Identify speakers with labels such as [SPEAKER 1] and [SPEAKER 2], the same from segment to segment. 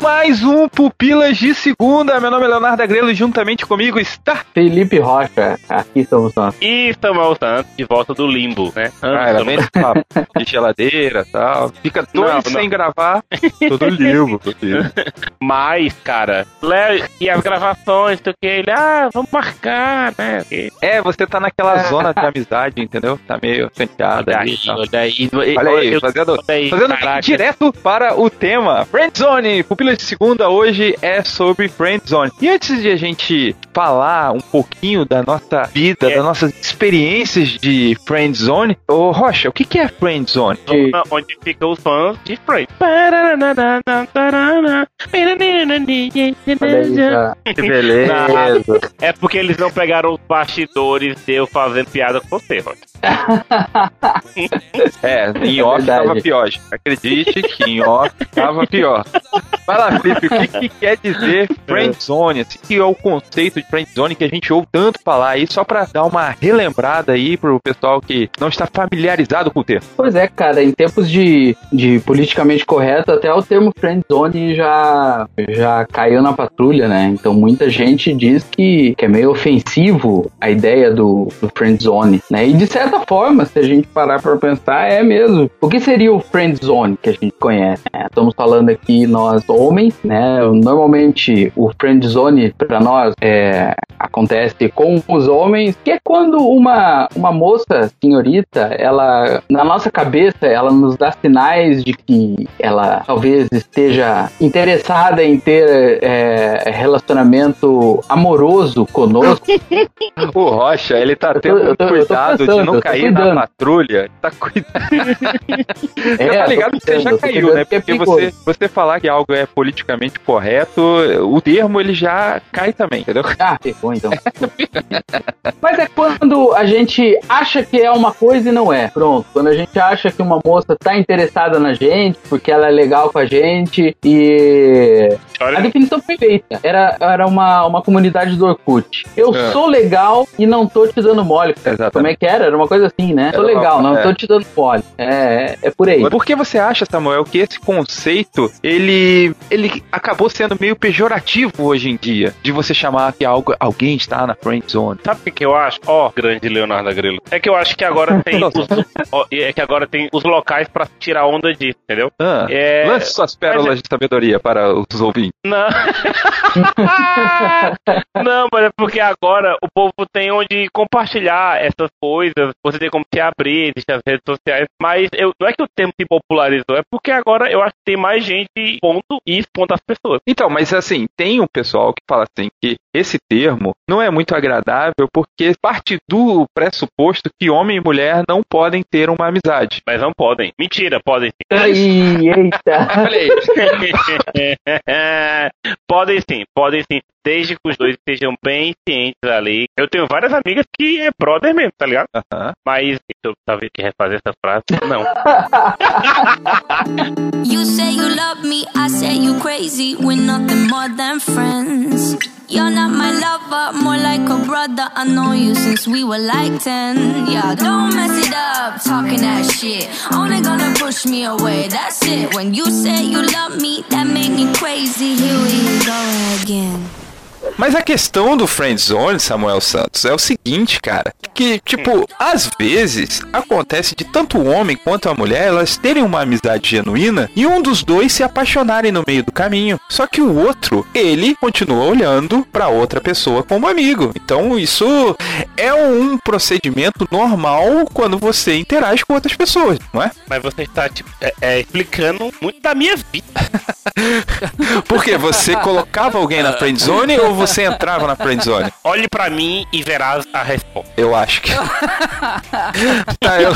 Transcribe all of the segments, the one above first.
[SPEAKER 1] mais um Pupilas de Segunda. Meu nome é Leonardo Agrelo e juntamente comigo está
[SPEAKER 2] Felipe Rocha. Aqui estamos nós.
[SPEAKER 3] E estamos antes de volta do limbo, né? Antes ah, de geladeira e tal. Fica dois não, sem não. gravar.
[SPEAKER 2] Todo limbo.
[SPEAKER 3] Mas, cara, Léo e as gravações, tudo que ele, ah, vamos marcar, né?
[SPEAKER 1] É, você tá naquela é. zona de amizade, entendeu? Tá meio penteada aí.
[SPEAKER 3] Olha aí, olha aí, eu, fazendo, olha aí, fazendo direto para o tema.
[SPEAKER 1] Friendzone, Pupilas Segunda hoje é sobre Friendzone. E antes de a gente falar um pouquinho da nossa vida, é. das nossas experiências de Friendzone, ô Rocha, o que, é Friendzone?
[SPEAKER 3] Onde fica os fãs de Friends.
[SPEAKER 2] Beleza. Tá. Que beleza.
[SPEAKER 3] É porque eles não pegaram os bastidores de eu fazendo piada com você, Rocha.
[SPEAKER 1] é, em off é verdade. tava pior. Acredite que em off tava pior. Fala, Felipe, o que, que quer dizer friendzone? O assim, que é o conceito de friendzone que a gente ouve tanto falar aí, só pra dar uma relembrada aí pro pessoal que não está familiarizado com o termo.
[SPEAKER 2] Pois é, cara, em tempos de, de politicamente correto, até o termo friendzone já, já caiu na patrulha, né? Então muita gente diz que, que é meio ofensivo a ideia do, do friendzone, né? E de certa forma, se a gente parar para pensar, é mesmo. O que seria o friend zone que a gente conhece? Né? Estamos falando aqui nós homens, né? Normalmente o friend zone para nós é, acontece com os homens, que é quando uma, uma moça, senhorita, ela na nossa cabeça, ela nos dá sinais de que ela talvez esteja interessada em ter é, relacionamento amoroso conosco.
[SPEAKER 1] o Rocha, ele tá tendo eu tô, eu tô, cuidado eu tô de não eu cair na patrulha, tá cuidando. é, tá ligado que você já caiu, né? É porque você, você falar que algo é politicamente correto, o termo ele já cai também, entendeu?
[SPEAKER 2] Ah, pegou então. Mas é quando a gente acha que é uma coisa e não é. Pronto. Quando a gente acha que uma moça tá interessada na gente, porque ela é legal com a gente e.
[SPEAKER 1] A definição feita
[SPEAKER 2] era, era uma, uma comunidade do Orkut. Eu é. sou legal e não tô te dando mole. Exatamente. Como é que era? Era uma coisa assim, né? Tô é, legal, é. não, tô te dando pole. É, é, é por aí.
[SPEAKER 1] Por que você acha, Samuel, que esse conceito, ele, ele acabou sendo meio pejorativo hoje em dia, de você chamar que algo, alguém está na friend zone?
[SPEAKER 3] Sabe o
[SPEAKER 1] que
[SPEAKER 3] eu acho? Ó, oh, grande Leonardo Grilo. É que eu acho que agora tem os, é que agora tem os locais para tirar onda disso, entendeu?
[SPEAKER 1] Ah, é... Lance suas pérolas é... de sabedoria para os ouvintes.
[SPEAKER 3] Não. não, mas é porque agora o povo tem onde compartilhar essas coisas, você tem como se abrir, existem as redes sociais, mas eu, não é que o termo se popularizou, é porque agora eu acho que tem mais gente ponto e expondo as pessoas.
[SPEAKER 1] Então, mas assim, tem um pessoal que fala assim que esse termo não é muito agradável porque parte do pressuposto que homem e mulher não podem ter uma amizade.
[SPEAKER 3] Mas não podem. Mentira, podem sim.
[SPEAKER 2] Ai, eita! Falei.
[SPEAKER 3] podem sim assim, podem sim, desde que os dois estejam bem cientes ali. Eu tenho várias amigas que é brother mesmo, tá ligado? Uhum. Mas eu talvez que refazer essa frase, não. you say you love me, I say you crazy, we're nothing more than friends. You're not my lover, more like a brother. I know you since we were
[SPEAKER 1] like 10. Yeah, don't mess it up, talking that shit. Only gonna push me away, that's it. When you say you love me, that made me crazy. Here we go. again. Mas a questão do friendzone, Samuel Santos, é o seguinte, cara. Que, tipo, às vezes acontece de tanto o homem quanto a mulher elas terem uma amizade genuína e um dos dois se apaixonarem no meio do caminho. Só que o outro, ele continua olhando para outra pessoa como amigo. Então isso é um procedimento normal quando você interage com outras pessoas, não é?
[SPEAKER 3] Mas você está tipo, é, é, explicando muito da minha vida.
[SPEAKER 1] Porque você colocava alguém na friendzone você entrava na friend
[SPEAKER 3] Olhe para mim e verás a resposta.
[SPEAKER 1] Eu acho que. tá, eu...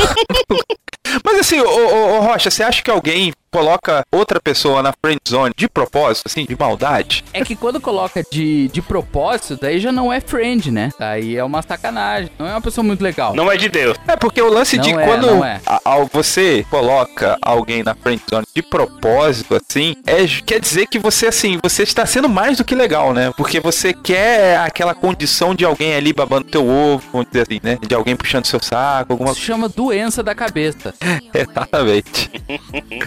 [SPEAKER 1] Mas assim, ô, ô, ô, Rocha, você acha que alguém coloca outra pessoa na friend zone de propósito, assim, de maldade.
[SPEAKER 2] É que quando coloca de, de propósito, daí já não é friend, né? Aí é uma sacanagem. Não é uma pessoa muito legal.
[SPEAKER 3] Não é de Deus.
[SPEAKER 1] É porque o lance não de é, quando é. a, a, você coloca alguém na friend zone de propósito, assim, é, quer dizer que você, assim, você está sendo mais do que legal, né? Porque você quer aquela condição de alguém ali babando teu ovo, vamos dizer assim, né? De alguém puxando seu saco, alguma coisa.
[SPEAKER 2] chama doença da cabeça.
[SPEAKER 1] Exatamente.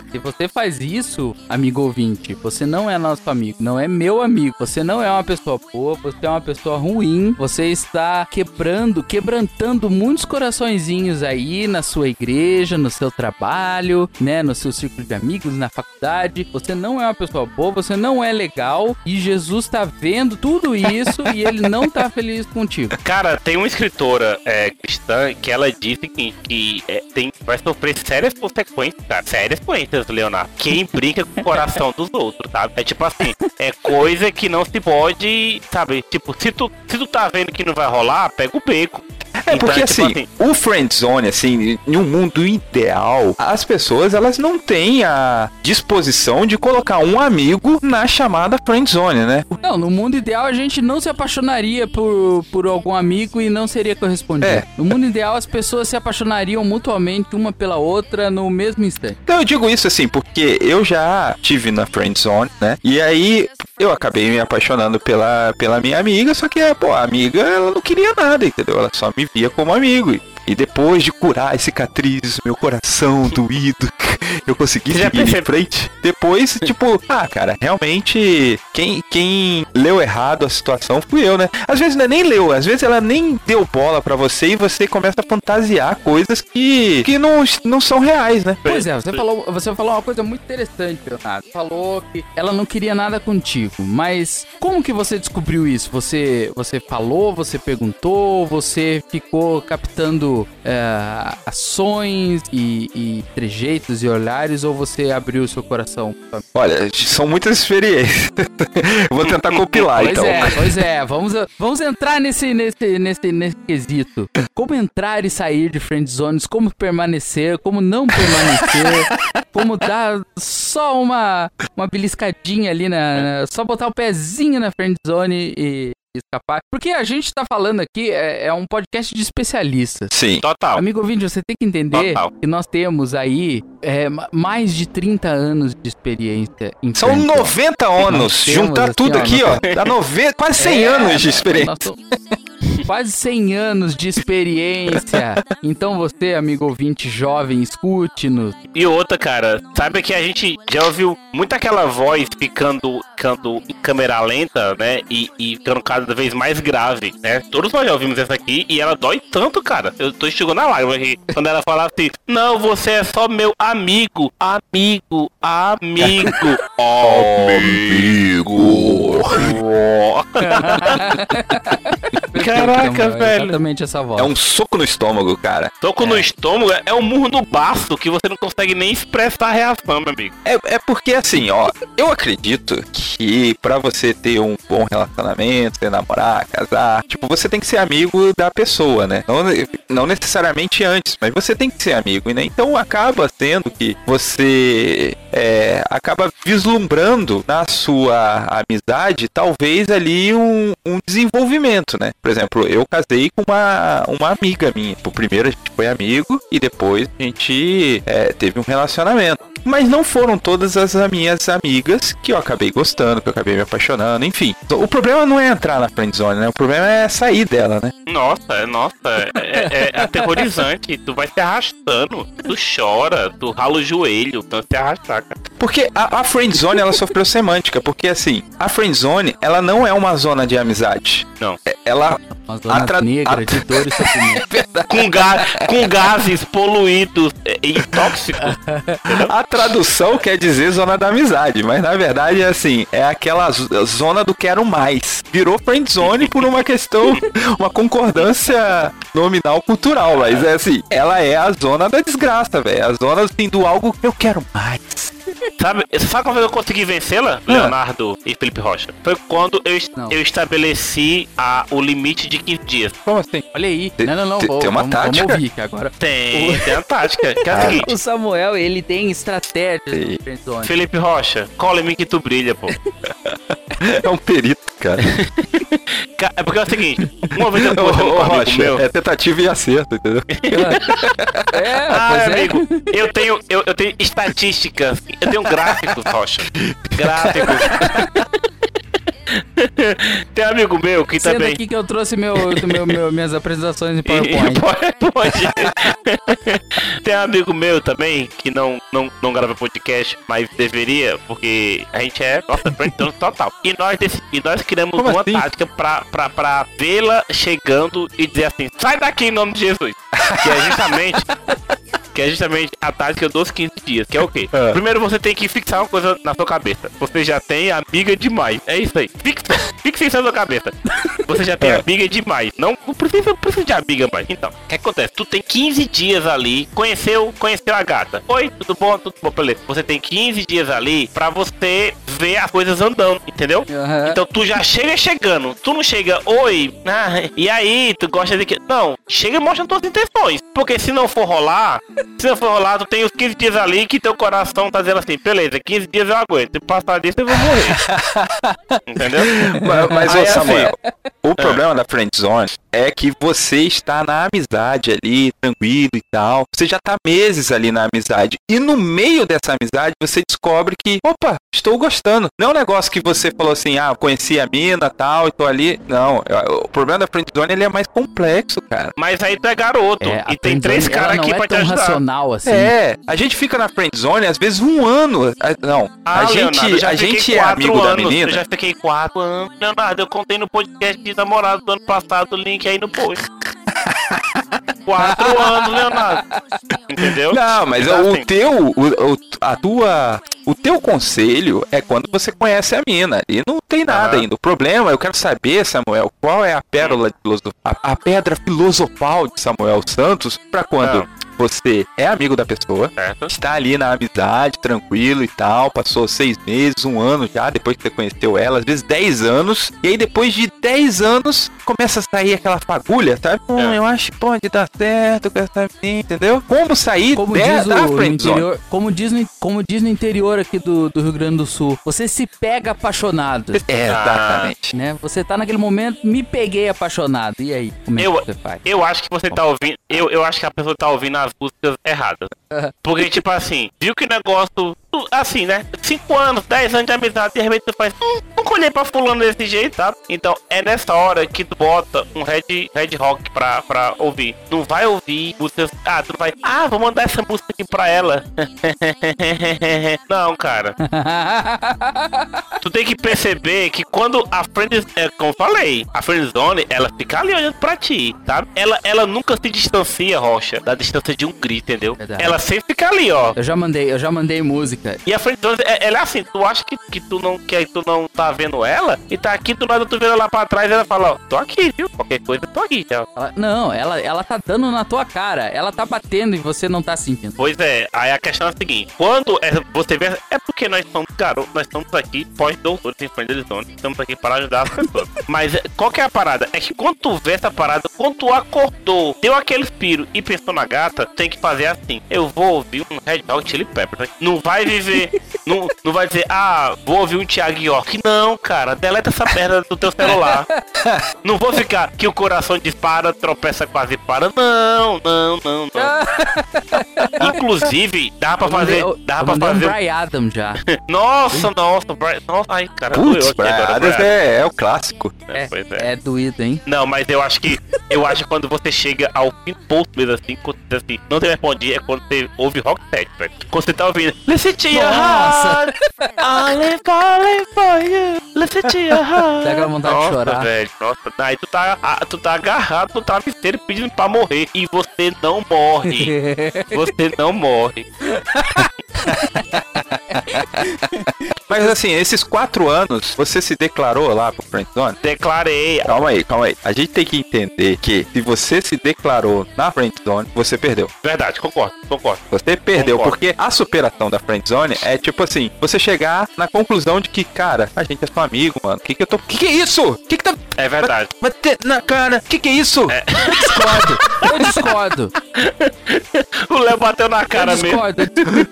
[SPEAKER 2] Se você você faz isso, amigo ouvinte, você não é nosso amigo, não é meu amigo, você não é uma pessoa boa, você é uma pessoa ruim, você está quebrando, quebrantando muitos coraçõezinhos aí na sua igreja, no seu trabalho, né, no seu círculo de amigos, na faculdade. Você não é uma pessoa boa, você não é legal e Jesus está vendo tudo isso e ele não está feliz contigo.
[SPEAKER 3] Cara, tem uma escritora é, cristã que ela disse que, que é, tem, vai sofrer sérias consequências, cara, sérias consequências, Leandro Leonardo. Quem brinca com o coração dos outros, sabe? É tipo assim, é coisa que não se pode, sabe? Tipo, se tu, se tu tá vendo que não vai rolar, pega o beco.
[SPEAKER 1] É então, porque é tipo assim, assim, o friend zone assim, em um mundo ideal, as pessoas elas não têm a disposição de colocar um amigo na chamada friend zone, né?
[SPEAKER 2] Não, no mundo ideal a gente não se apaixonaria por, por algum amigo e não seria correspondido. É. No mundo ideal as pessoas se apaixonariam mutuamente uma pela outra no mesmo instante.
[SPEAKER 1] Então eu digo isso assim, porque eu já tive na friend zone, né? E aí eu acabei me apaixonando pela, pela minha amiga, só que, é, pô, a amiga, ela não queria nada, entendeu? Ela só me via como amigo. E depois de curar as cicatrizes, meu coração doído, eu consegui Você é seguir em frente. Depois, tipo, ah, cara, realmente, quem, quem leu errado a situação fui eu, né? Às vezes né, nem leu, às vezes ela nem deu bola para você e você começa a fantasiar coisas que, que não, não são reais, né?
[SPEAKER 2] Pois é, você é. falou, você falou uma coisa muito interessante, Leonardo. Falou que ela não queria nada contigo, mas como que você descobriu isso? Você, você falou, você perguntou, você ficou captando é, ações e, e, trejeitos e olhares ou você abriu o seu coração?
[SPEAKER 1] Olha, são muitas experiências. Vou tentar compilar
[SPEAKER 2] pois
[SPEAKER 1] então. Pois
[SPEAKER 2] é, pois é. Vamos, vamos entrar nesse, nesse, nesse, nesse quesito. Como entrar e sair de friend zones? Como permanecer? Como não permanecer? como dar só uma, uma beliscadinha ali na, na, Só botar o pezinho na friend zone e escapar. Porque a gente tá falando aqui, é, é um podcast de especialistas.
[SPEAKER 1] Sim,
[SPEAKER 2] total. Amigo ouvinte, você tem que entender total. que nós temos aí é, mais de 30 anos de experiência.
[SPEAKER 1] São 90 anos. Juntar assim, tudo ó, aqui, ó. Dá 90, quase 100 é, anos de experiência. Nós,
[SPEAKER 2] quase 100 anos de experiência. Então você, amigo ouvinte jovem, escute-nos.
[SPEAKER 3] E outra, cara, sabe que a gente já ouviu muito aquela voz ficando, ficando em câmera lenta, né? E, e ficando cada vez mais grave, né? Todos nós já ouvimos essa aqui e ela dói tanto, cara. Eu tô chegando na lágrima aqui. Quando ela fala assim, não, você é só meu amigo, amigo, amigo. amigo.
[SPEAKER 1] Caralho.
[SPEAKER 3] Caraca, é velho. Exatamente essa voz.
[SPEAKER 1] É um soco no estômago, cara. Soco é.
[SPEAKER 3] no estômago é um murro no baço que você não consegue nem expressar a reação, meu amigo.
[SPEAKER 1] É, é porque assim, ó, eu acredito que para você ter um bom relacionamento, ter namorar, casar, tipo, você tem que ser amigo da pessoa, né? Não, não necessariamente antes, mas você tem que ser amigo, né? Então acaba sendo que você é, acaba vislumbrando na sua amizade, talvez ali um, um desenvolvimento, né? Por exemplo, eu casei com uma, uma amiga minha. Tipo, primeiro a gente foi amigo e depois a gente é, teve um relacionamento. Mas não foram todas as minhas amigas que eu acabei gostando, que eu acabei me apaixonando, enfim. O problema não é entrar na friend zone, né? O problema é sair dela, né?
[SPEAKER 3] Nossa, é, nossa, é, é, é aterrorizante. tu vai se arrastando, tu chora, tu rala o joelho, tu se arrastar, cara.
[SPEAKER 1] Porque a, a friend zone ela sofreu semântica, porque assim, a friend zone ela não é uma zona de amizade.
[SPEAKER 3] Não. É,
[SPEAKER 1] ela as lamas tra... negras de dor
[SPEAKER 3] e sofrimento. É com, ga... com gases poluídos e tóxicos.
[SPEAKER 1] a tradução quer dizer zona da amizade, mas na verdade é assim, é aquela zona do quero mais. Virou friend zone por uma questão, uma concordância nominal cultural, mas é assim, ela é a zona da desgraça, velho. É a zona assim, do algo que eu quero mais.
[SPEAKER 3] sabe, sabe como eu consegui vencê-la, ah. Leonardo e Felipe Rocha? Foi quando eu, eu estabeleci a, o limite de 15 dias.
[SPEAKER 2] Como assim? Olha aí. não, não, não. vou, tem uma vamos, tática. Vamos ouvir agora.
[SPEAKER 3] Tem, tem uma tática. Que é O
[SPEAKER 2] Samuel, ele tem estratégia
[SPEAKER 3] Felipe Rocha, cola em mim que tu brilha, pô.
[SPEAKER 1] é um perito, cara.
[SPEAKER 3] É porque é o seguinte, uma vez eu tô com um Rocha, meu...
[SPEAKER 1] É tentativa e acerto, entendeu? é,
[SPEAKER 3] ah, é. amigo, eu tenho, eu, eu tenho estatísticas eu tenho gráfico, Rocha. Gráfico. Tem um amigo meu que Sendo também.
[SPEAKER 2] Tá aqui que eu trouxe meu, meu, meu minhas apresentações em PowerPoint. PowerPoint.
[SPEAKER 3] Tem um amigo meu também que não, não, não grava podcast, mas deveria, porque a gente é nossa frente total. E nós, e nós criamos Como uma assim? tática pra, pra, pra vê-la chegando e dizer assim: sai daqui em nome de Jesus. Que é justamente que é justamente a tática dos 15 dias, que é o quê? Ah. Primeiro você tem que fixar uma coisa na sua cabeça. Você já tem amiga demais. É isso aí. Fixa, fixa isso na sua cabeça. Você já tem ah. amiga demais. Não, não precisa, não precisa de amiga mais. Então, o que acontece? Tu tem 15 dias ali, conheceu, conheceu a gata. Oi, tudo bom? Tudo bom, beleza. Você tem 15 dias ali pra você ver as coisas andando, entendeu? Uhum. Então tu já chega chegando. Tu não chega, oi, ah, e aí, tu gosta de que. Não, chega e mostra tuas intenções. Porque se não for rolar, se eu for rolar, tu tem os 15 dias ali que teu coração tá dizendo assim, beleza, 15 dias eu aguento. Se passar disso, eu vou morrer. Entendeu?
[SPEAKER 1] Mas, mas ô, Samuel, assim, o problema é. da friend zone é que você está na amizade ali, tranquilo e tal. Você já tá meses ali na amizade. E no meio dessa amizade, você descobre que, opa, estou gostando. Não é um negócio que você falou assim, ah, conheci a mina, tal, e tô ali. Não, é, o problema da friend zone, ele é mais complexo, cara.
[SPEAKER 3] Mas aí tu é garoto. É, e tem três caras aqui é pra te ajudar
[SPEAKER 1] assim. É, a gente fica na friend zone às vezes um ano. Não, ah, a gente, Leonardo, a gente é amigo anos, da menina.
[SPEAKER 3] Eu já fiquei quatro anos. Leonardo, eu contei no podcast de namorado do ano passado, o link aí no post. quatro anos, Leonardo.
[SPEAKER 1] Entendeu? Não, mas então, o assim, teu, o, o, a tua, o teu conselho é quando você conhece a mina. E não tem nada ah. ainda. O problema, eu quero saber, Samuel, qual é a pérola de filosof... a, a, pedra filosofal de Samuel Santos para quando ah você é amigo da pessoa, certo. está ali na amizade, tranquilo e tal, passou seis meses, um ano já, depois que você conheceu ela, às vezes dez anos, e aí depois de dez anos começa a sair aquela fagulha, sabe? Hum, é. eu acho que pode dar certo com essa menina, entendeu? Como sair
[SPEAKER 2] como de, da friendzone? Como diz, no, como diz no interior aqui do, do Rio Grande do Sul, você se pega apaixonado.
[SPEAKER 1] É, exatamente.
[SPEAKER 2] Né? Você tá naquele momento, me peguei apaixonado, e aí?
[SPEAKER 3] Como é eu, que você faz? Eu acho que você tá ouvindo, eu, eu acho que a pessoa tá ouvindo a as músicas erradas. Porque, tipo assim, viu que negócio. Assim, né? 5 anos, 10 anos de amizade, de repente tu faz. Hum, nunca olhei pra fulano desse jeito, sabe? Então é nessa hora que tu bota um Red, red Rock pra, pra ouvir. Tu vai ouvir os seus. Ah, tu vai. Ah, vou mandar essa música aqui pra ela. Não, cara. tu tem que perceber que quando a frente É, como eu falei, a zone ela fica ali olhando pra ti, sabe? Ela, ela nunca se distancia, Rocha, da distância de um grito, entendeu? Verdade. Ela sempre fica ali, ó.
[SPEAKER 2] Eu já mandei, eu já mandei música.
[SPEAKER 3] E a frente é, é, ela é assim, tu acha que, que tu não que tu não tá vendo ela, e tá aqui do lado, tu vira lá pra trás, ela fala, ó, tô aqui, viu? Qualquer coisa, tô aqui.
[SPEAKER 2] Então. Ela, não, ela, ela tá dando na tua cara, ela tá batendo e você não tá sentindo.
[SPEAKER 3] Pois é, aí a questão é a seguinte, quando é, você vê, é porque nós somos garotos, nós estamos aqui pós-doutores em friend zone, estamos aqui para ajudar as pessoas. Mas qual que é a parada? É que quando tu vê essa parada, quando tu acordou, deu aquele piro e pensou na gata, tem que fazer assim. Eu vou ouvir um Red Hot Chili Peppers. Né? Tá? Não vai viver, não, não vai dizer, ah, vou ouvir um Thiago York. Não, cara, deleta essa perna do teu celular. não vou ficar que o coração dispara, tropeça quase para. Não, não, não, não. Inclusive, dá pra fazer. Dá pra fazer. Brian Adam
[SPEAKER 1] já. nossa, nossa, Nossa, ai, cara, Putz, Brian Adams é, é o clássico.
[SPEAKER 3] É, é, é. é doído, hein? Não, mas eu acho que. Eu acho que quando você chega ao fim do ponto mesmo assim, quando, assim não tem mais é quando você você ouve Rocksteady, velho. Quando você tá ouvindo. Listen to your heart. I
[SPEAKER 2] live for you. Listen to your heart. Pega a vontade nossa, de chorar.
[SPEAKER 3] velho. Nossa, aí tu tá, a, tu tá agarrado no travesseiro pedindo pra morrer. E você não morre. você não morre.
[SPEAKER 1] Mas assim, esses quatro anos, você se declarou lá pro Friend Zone?
[SPEAKER 3] Declarei.
[SPEAKER 1] Calma aí, calma aí. A gente tem que entender que se você se declarou na Friend Zone, você perdeu.
[SPEAKER 3] Verdade, concordo, concordo.
[SPEAKER 1] Você
[SPEAKER 3] perdeu,
[SPEAKER 1] concordo. porque a superação da Friend Zone é tipo assim, você chegar na conclusão de que, cara, a gente é seu amigo, mano. Que que eu tô. Que que é isso? Que que
[SPEAKER 3] tá. É verdade. Mas,
[SPEAKER 1] mas na cara, que que é isso? É. Eu
[SPEAKER 3] discordo. Eu discordo. o Léo bateu na cara eu discordo.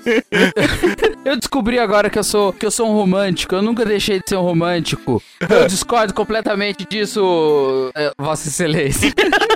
[SPEAKER 3] mesmo.
[SPEAKER 2] eu descobri agora que eu sou que eu sou um romântico, eu nunca deixei de ser um romântico. Eu discordo completamente disso, é, Vossa Excelência.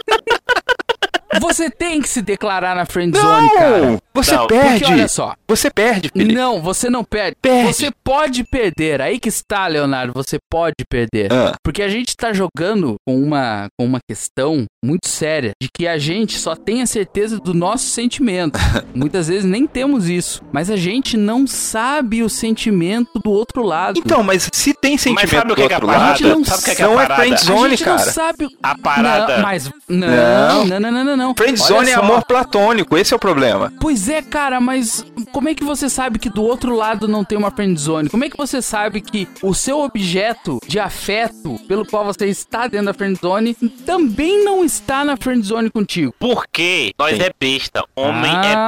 [SPEAKER 2] Você tem que se declarar na friendzone, não, cara.
[SPEAKER 1] Você não. perde. Porque,
[SPEAKER 2] olha só. Você perde, Felipe. Não, você não perde. perde. Você pode perder. Aí que está, Leonardo. Você pode perder. Ah. Porque a gente está jogando com uma, com uma questão muito séria de que a gente só tem a certeza do nosso sentimento. Muitas vezes nem temos isso. Mas a gente não sabe o sentimento do outro lado.
[SPEAKER 1] Então, mas se tem sentimento mas sabe do outro
[SPEAKER 2] lado, a gente não sabe o que é, que é a parada.
[SPEAKER 1] Não é
[SPEAKER 2] friendzone, cara. A gente não sabe.
[SPEAKER 1] A parada. Não, mas não, não, não, não, não. não, não não. Friendzone é amor platônico, esse é o problema.
[SPEAKER 2] Pois é, cara, mas como é que você sabe que do outro lado não tem uma friendzone? Como é que você sabe que o seu objeto de afeto pelo qual você está dentro da friendzone também não está na friendzone contigo?
[SPEAKER 3] Porque nós sim. é besta. Homem é ah, é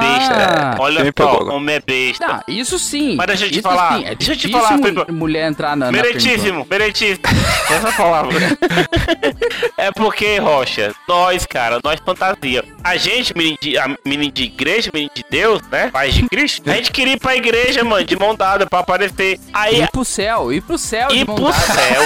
[SPEAKER 3] besta. Olha sim, só, homem é besta. Não,
[SPEAKER 2] isso sim.
[SPEAKER 3] Mas deixa eu te
[SPEAKER 2] isso
[SPEAKER 3] falar. Sim. É deixa eu te falar.
[SPEAKER 2] Mulher entrar na.
[SPEAKER 3] Meretíssimo, na meretíssimo. Essa é palavra. é porque, Rocha, nós, cara, nós fantasia. A gente, menino de, a, menino de igreja, menino de Deus, né? Paz de Cristo. A gente queria ir pra igreja, mano, de mão dada, pra aparecer. Aí, ir
[SPEAKER 2] pro céu, ir
[SPEAKER 3] pro céu,
[SPEAKER 2] ir
[SPEAKER 3] pro dada. céu.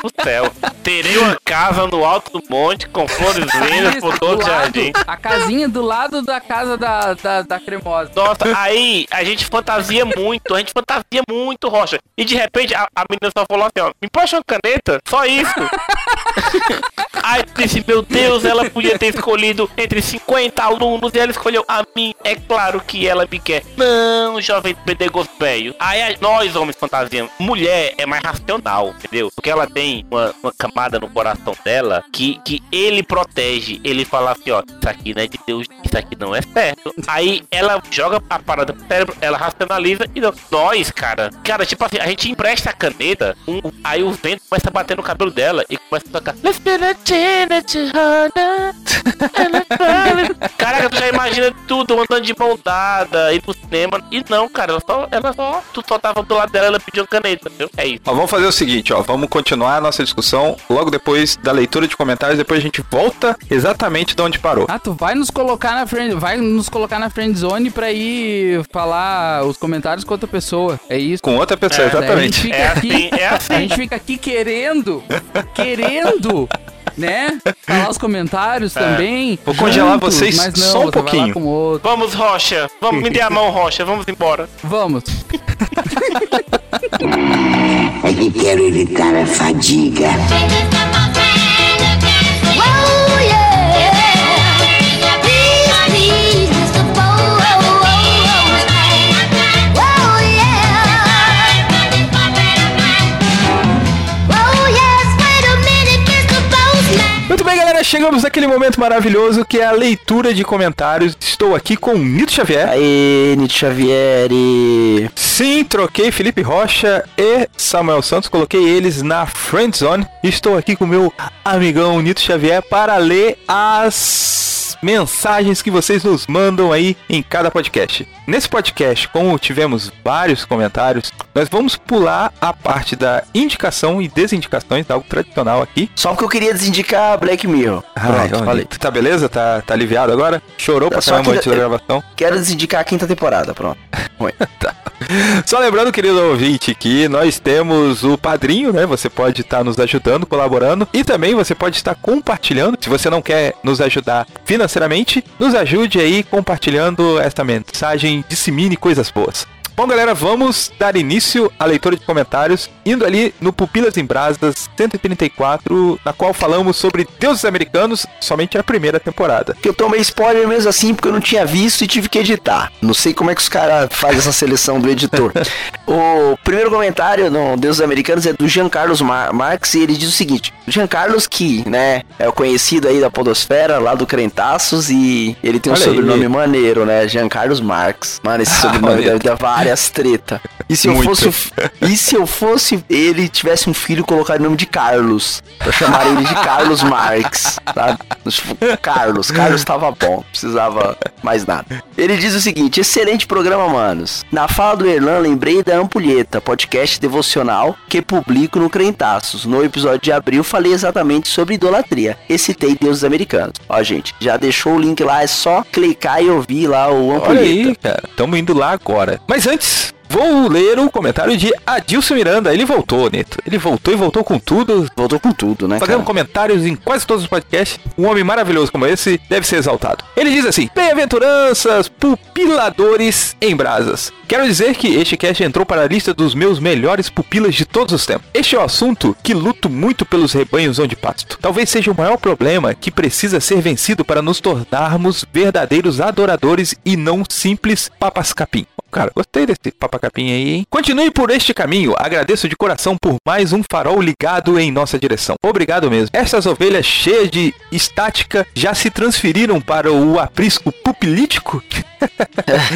[SPEAKER 2] pro
[SPEAKER 3] céu. Terei uma casa no alto do monte, com flores lindas por todo o jardim.
[SPEAKER 2] A casinha do lado da casa da, da, da cremosa.
[SPEAKER 3] Nossa, aí a gente fantasia muito, a gente fantasia muito, Rocha. E de repente a, a menina só falou assim, ó, me empresta uma caneta, só isso. Aí eu disse, meu Deus, ela podia ter escolhido entre 50 alunos e ela escolheu a mim. É claro que ela me quer. Não, jovem pedegos velho. Aí nós, homens fantasia, mulher é mais racional, entendeu? Porque ela tem uma, uma camada no coração dela que, que ele protege. Ele fala assim, ó, isso aqui não é de Deus, isso aqui não é certo. Aí ela joga a parada pro cérebro, ela racionaliza e não. nós, cara, cara, tipo assim, a gente empresta a caneta, um, aí o vento começa a bater no cabelo dela e começa a tocar. Caraca, tu já imagina tudo andando de mão dada, e pro cinema. E não, cara, ela só, ela só, tu só tava do lado dela, ela pediu caneta, entendeu?
[SPEAKER 1] É isso. vamos fazer o seguinte, ó, vamos continuar a nossa discussão logo depois da leitura de comentários, depois a gente volta exatamente de onde parou. Ah,
[SPEAKER 2] tu vai nos colocar na friend, vai nos colocar na friend zone pra ir falar os comentários com outra pessoa. É isso.
[SPEAKER 1] Com outra pessoa, é, exatamente.
[SPEAKER 2] Né? A gente fica é aqui, assim, é assim. A gente fica aqui querendo, querendo né? Falar tá os comentários é. também.
[SPEAKER 3] Vou congelar vocês não, só um pouquinho. Vamos, Rocha. Vamos, me dê a mão, Rocha. Vamos embora.
[SPEAKER 2] Vamos. é que quero evitar a fadiga.
[SPEAKER 1] Muito bem, galera, chegamos naquele momento maravilhoso que é a leitura de comentários. Estou aqui com Nito Xavier.
[SPEAKER 2] Aê, Nito Xavier.
[SPEAKER 1] Sim, troquei Felipe Rocha e Samuel Santos, coloquei eles na Friendzone. Estou aqui com meu amigão Nito Xavier para ler as mensagens que vocês nos mandam aí em cada podcast. Nesse podcast, como tivemos vários comentários, nós vamos pular a parte da indicação e desindicações, algo tradicional aqui.
[SPEAKER 2] Só porque eu queria desindicar Black Mirror. Ah,
[SPEAKER 1] Pronto, falei. tá beleza? Tá, tá aliviado agora? Chorou pra caramba antes da gravação?
[SPEAKER 2] Quero desindicar a quinta temporada, pronto. tá.
[SPEAKER 1] Só lembrando, querido ouvinte, que nós temos o padrinho, né? Você pode estar tá nos ajudando, colaborando e também você pode estar compartilhando. Se você não quer nos ajudar financeiramente, financeiramente, nos ajude aí compartilhando esta mensagem, dissemine coisas boas. Bom, galera, vamos dar início à leitura de comentários, indo ali no Pupilas em Brasas 134, na qual falamos sobre deuses americanos, somente a primeira temporada.
[SPEAKER 2] Que eu tomei spoiler mesmo assim, porque eu não tinha visto e tive que editar. Não sei como é que os caras fazem essa seleção do editor. o primeiro comentário no Deuses Americanos é do Jean Carlos Mar Marx e ele diz o seguinte: Jean Carlos, que né, é o conhecido aí da Podosfera, lá do Crentaços, e ele tem um Olha sobrenome aí. maneiro, né? Jean Carlos Marx. Mano, esse sobrenome deve dar várias treta. E se eu fosse. E se eu fosse ele tivesse um filho colocar o nome de Carlos? Pra chamar ele de Carlos Marx. Sabe? Tipo, Carlos, Carlos tava bom, precisava mais nada. Ele diz o seguinte: excelente programa, manos. Na fala do Erlan, lembrei da Ampulheta, podcast devocional que publico no Crentaços. No episódio de abril falei exatamente sobre idolatria e citei deuses americanos. Ó, gente, já deixou o link lá, é só clicar e ouvir lá o Ampulheta. Olha aí, cara.
[SPEAKER 1] Tamo indo lá agora. Mas antes antes, vou ler o comentário de Adilson Miranda. Ele voltou, Neto. Ele voltou e voltou com tudo.
[SPEAKER 2] Voltou com tudo, né?
[SPEAKER 1] Fazendo cara? comentários em quase todos os podcasts. Um homem maravilhoso como esse deve ser exaltado. Ele diz assim: Bem-aventuranças, pupiladores em brasas. Quero dizer que este cast entrou para a lista dos meus melhores pupilas de todos os tempos. Este é o assunto que luto muito pelos rebanhos onde pasto. Talvez seja o maior problema que precisa ser vencido para nos tornarmos verdadeiros adoradores e não simples papas capim cara. Gostei desse papacapinha aí, hein? Continue por este caminho. Agradeço de coração por mais um farol ligado em nossa direção. Obrigado mesmo. Essas ovelhas cheias de estática já se transferiram para o aprisco pupilítico?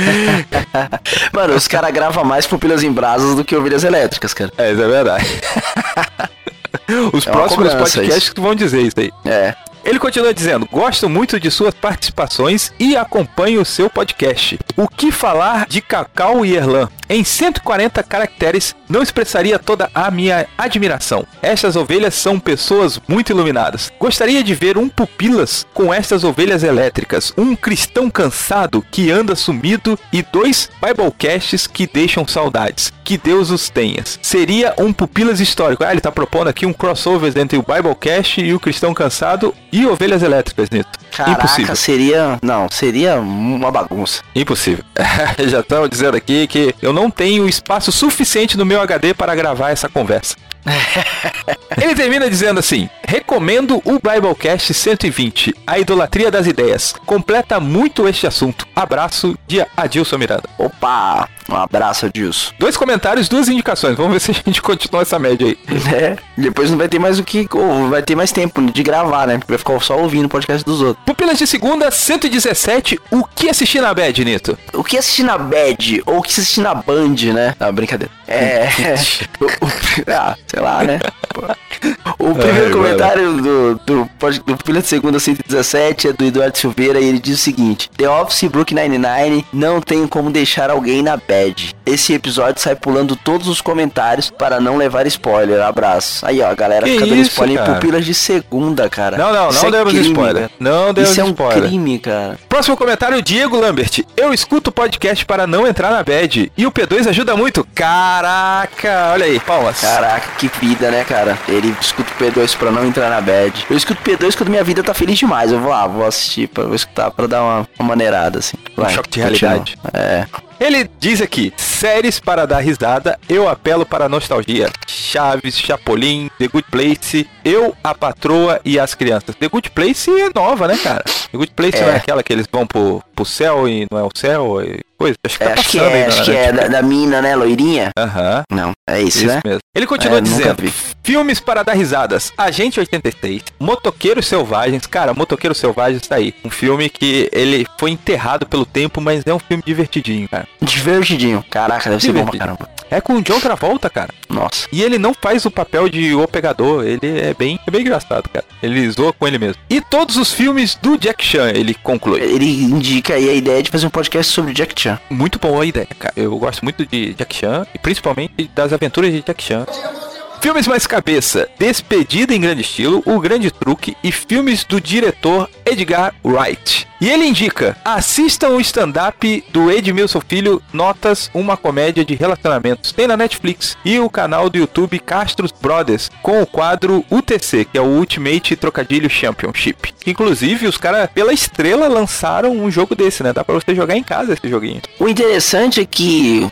[SPEAKER 2] Mano, os caras gravam mais pupilas em brasas do que ovelhas elétricas, cara.
[SPEAKER 1] É, isso é verdade. Os é próximos podcasts isso. vão dizer isso aí.
[SPEAKER 2] É.
[SPEAKER 1] Ele continua dizendo: Gosto muito de suas participações e acompanho o seu podcast. O que falar de Cacau e Erlan? Em 140 caracteres, não expressaria toda a minha admiração. Estas ovelhas são pessoas muito iluminadas. Gostaria de ver um pupilas com estas ovelhas elétricas, um cristão cansado que anda sumido e dois Biblecasts que deixam saudades que Deus os tenha. Seria um pupilas histórico. Ah, ele tá propondo aqui um crossover entre o Biblecast e o Cristão Cansado e Ovelhas Elétricas, Nito.
[SPEAKER 2] Caraca, Impossível. seria. Não, seria uma bagunça.
[SPEAKER 1] Impossível. Já estão dizendo aqui que eu não tenho espaço suficiente no meu HD para gravar essa conversa. Ele termina dizendo assim: Recomendo o Biblecast 120, A Idolatria das Ideias. Completa muito este assunto. Abraço de Adilson Miranda.
[SPEAKER 2] Opa! Um abraço, Adilson.
[SPEAKER 1] Dois comentários, duas indicações. Vamos ver se a gente continua essa média aí.
[SPEAKER 2] É, depois não vai ter mais o que. vai ter mais tempo de gravar, né? Porque vai ficar só ouvindo o podcast dos outros.
[SPEAKER 1] Pupilas de segunda, 117. O que assistir na Bad, Nito?
[SPEAKER 2] O que assistir na Bad? Ou o que assistir na Band, né? Ah, brincadeira. É. ah, sei lá, né? O primeiro comentário do, do, do Pila de Segunda 117 é do Eduardo Silveira e ele diz o seguinte: The Office Brook 99 não tem como deixar alguém na bad. Esse episódio sai pulando todos os comentários para não levar spoiler. Abraço. Aí, ó, a galera que fica dando isso, spoiler cara? em pupilas de segunda, cara.
[SPEAKER 1] Não, não, não é demos spoiler. Cara. Não demos isso spoiler.
[SPEAKER 2] Isso é um crime, cara.
[SPEAKER 1] Próximo comentário, Diego Lambert. Eu escuto podcast para não entrar na bad. E o P2 ajuda muito. Caraca, olha aí, palmas.
[SPEAKER 2] Caraca, que vida, né, cara? Ele escuta o P2 pra não entrar na bad. Eu escuto P2 quando minha vida tá feliz demais. Eu vou lá, vou assistir, pra, vou escutar pra dar uma, uma maneirada, assim.
[SPEAKER 1] Vai, um choque de realidade. É. Ele diz aqui: séries para dar risada, eu apelo para a nostalgia. Chaves, Chapolin, The Good Place, Eu, a Patroa e as Crianças. The Good Place é nova, né, cara? The Good Place é. não é aquela que eles vão pro, o céu e não é o céu e é coisa. Acho que, tá é, tá acho que é,
[SPEAKER 2] ainda, acho né? que é da, da, mina, né, loirinha?
[SPEAKER 1] Aham.
[SPEAKER 2] Não, é isso, isso né? mesmo.
[SPEAKER 1] Ele continua é, dizendo: Filmes para dar risadas. Agente 86, Motoqueiros Selvagens. Cara, Motoqueiros Selvagens tá aí. Um filme que ele foi enterrado pelo tempo, mas é um filme divertidinho, cara.
[SPEAKER 2] Divertidinho. Caraca, deve ser bom pra caramba.
[SPEAKER 1] É com o John Travolta, cara.
[SPEAKER 2] Nossa.
[SPEAKER 1] E ele não faz o papel de o pegador. Ele é bem, é bem engraçado, cara. Ele zoa com ele mesmo. E todos os filmes do Jack Chan, ele conclui.
[SPEAKER 2] Ele indica fica aí a ideia é de fazer um podcast sobre Jack Chan.
[SPEAKER 1] Muito boa a ideia, cara. Eu gosto muito de Jack Chan e principalmente das aventuras de Jack Chan. Filmes mais cabeça, Despedida em Grande Estilo, O Grande Truque e filmes do diretor Edgar Wright. E ele indica: assistam o stand-up do Edmilson Filho, Notas, uma comédia de relacionamentos. Tem na Netflix e o canal do YouTube Castros Brothers, com o quadro UTC, que é o Ultimate Trocadilho Championship. Inclusive, os caras, pela estrela, lançaram um jogo desse, né? Dá pra você jogar em casa esse joguinho.
[SPEAKER 2] O interessante é que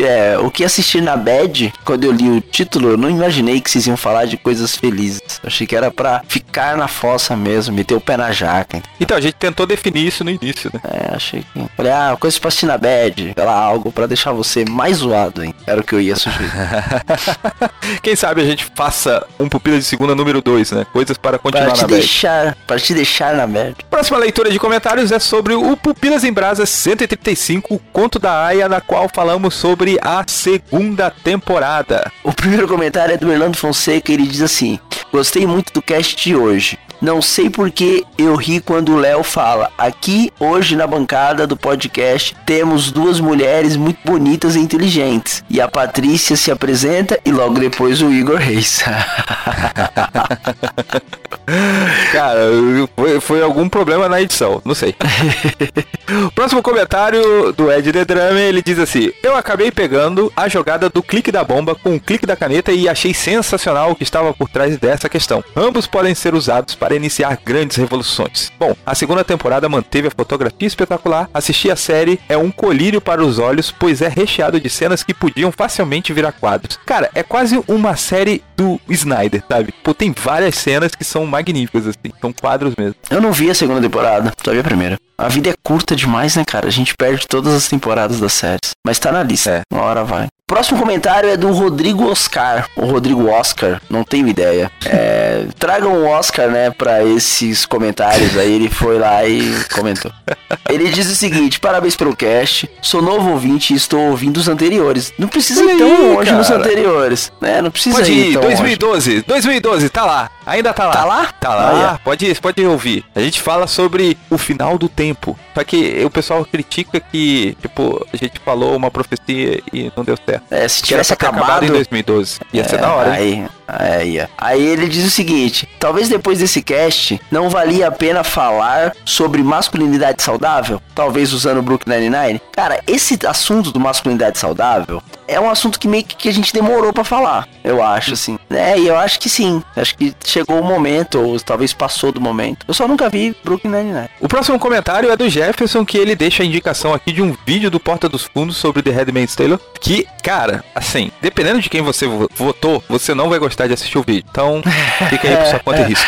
[SPEAKER 2] é, o que assisti na Bad, quando eu li o título, eu não imaginei que vocês iam falar de coisas felizes. Eu achei que era pra ficar na fossa mesmo, meter o pé na jaca. Então, a gente tentou definir definir isso no início, né? É, achei que. Olha, ah, coisa pra Sina Bad, lá, algo pra deixar você mais zoado, hein? Era o que eu ia sugerir.
[SPEAKER 1] Quem sabe a gente faça um pupila de segunda número 2, né? Coisas para continuar
[SPEAKER 2] pra
[SPEAKER 1] te na deixar, merda.
[SPEAKER 2] Pra te deixar na merda.
[SPEAKER 1] Próxima leitura de comentários é sobre o Pupilas em Brasa 135, o conto da Aya, na qual falamos sobre a segunda temporada.
[SPEAKER 2] O primeiro comentário é do Hernando Fonseca, ele diz assim: Gostei muito do cast de hoje. Não sei porque eu ri quando o Léo fala. Aqui, hoje, na bancada do podcast, temos duas mulheres muito bonitas e inteligentes. E a Patrícia se apresenta e logo depois o Igor Reis.
[SPEAKER 1] Cara, foi, foi, algum problema na edição, não sei. Próximo comentário do Ed Drama, ele diz assim: Eu acabei pegando a jogada do clique da bomba com o clique da caneta e achei sensacional o que estava por trás dessa questão. Ambos podem ser usados para para iniciar grandes revoluções. Bom, a segunda temporada manteve a fotografia espetacular, assistir a série é um colírio para os olhos, pois é recheado de cenas que podiam facilmente virar quadros. Cara, é quase uma série do Snyder, sabe? Pô, tem várias cenas que são magníficas, assim, são quadros mesmo.
[SPEAKER 2] Eu não vi a segunda temporada, só vi a primeira. A vida é curta demais, né, cara? A gente perde todas as temporadas das séries. Mas tá na lista. É. Uma hora vai. Próximo comentário é do Rodrigo Oscar. O Rodrigo Oscar, não tenho ideia. É, tragam um o Oscar, né, para esses comentários. Aí ele foi lá e comentou. Ele diz o seguinte: parabéns pelo cast. Sou novo ouvinte e estou ouvindo os anteriores. Não precisa ir tão longe nos anteriores. Né? Não precisa Pode ir. ir
[SPEAKER 1] 2012, longe. 2012, tá lá. Ainda tá lá.
[SPEAKER 2] Tá lá? Tá
[SPEAKER 1] lá. Ah, pode, pode ouvir. A gente fala sobre o final do tempo. Só que o pessoal critica que, tipo, a gente falou uma profecia e não deu certo.
[SPEAKER 2] É, se tivesse acabado... acabado... em 2012, ia é, ser da hora. Aí, aí, aí ele diz o seguinte: talvez depois desse cast não valia a pena falar sobre masculinidade saudável, talvez usando o Brook 99. Cara, esse assunto do masculinidade saudável é um assunto que meio que a gente demorou para falar, eu acho, assim. É, e eu acho que sim. Acho que chegou o momento, ou talvez passou do momento. Eu só nunca vi Brooklyn Nine-Nine.
[SPEAKER 1] O próximo comentário é do Jefferson, que ele deixa a indicação aqui de um vídeo do Porta dos Fundos sobre The Headman's Taylor. Que, cara, assim, dependendo de quem você votou, você não vai gostar de assistir o vídeo. Então, fica aí por sua conta e risco.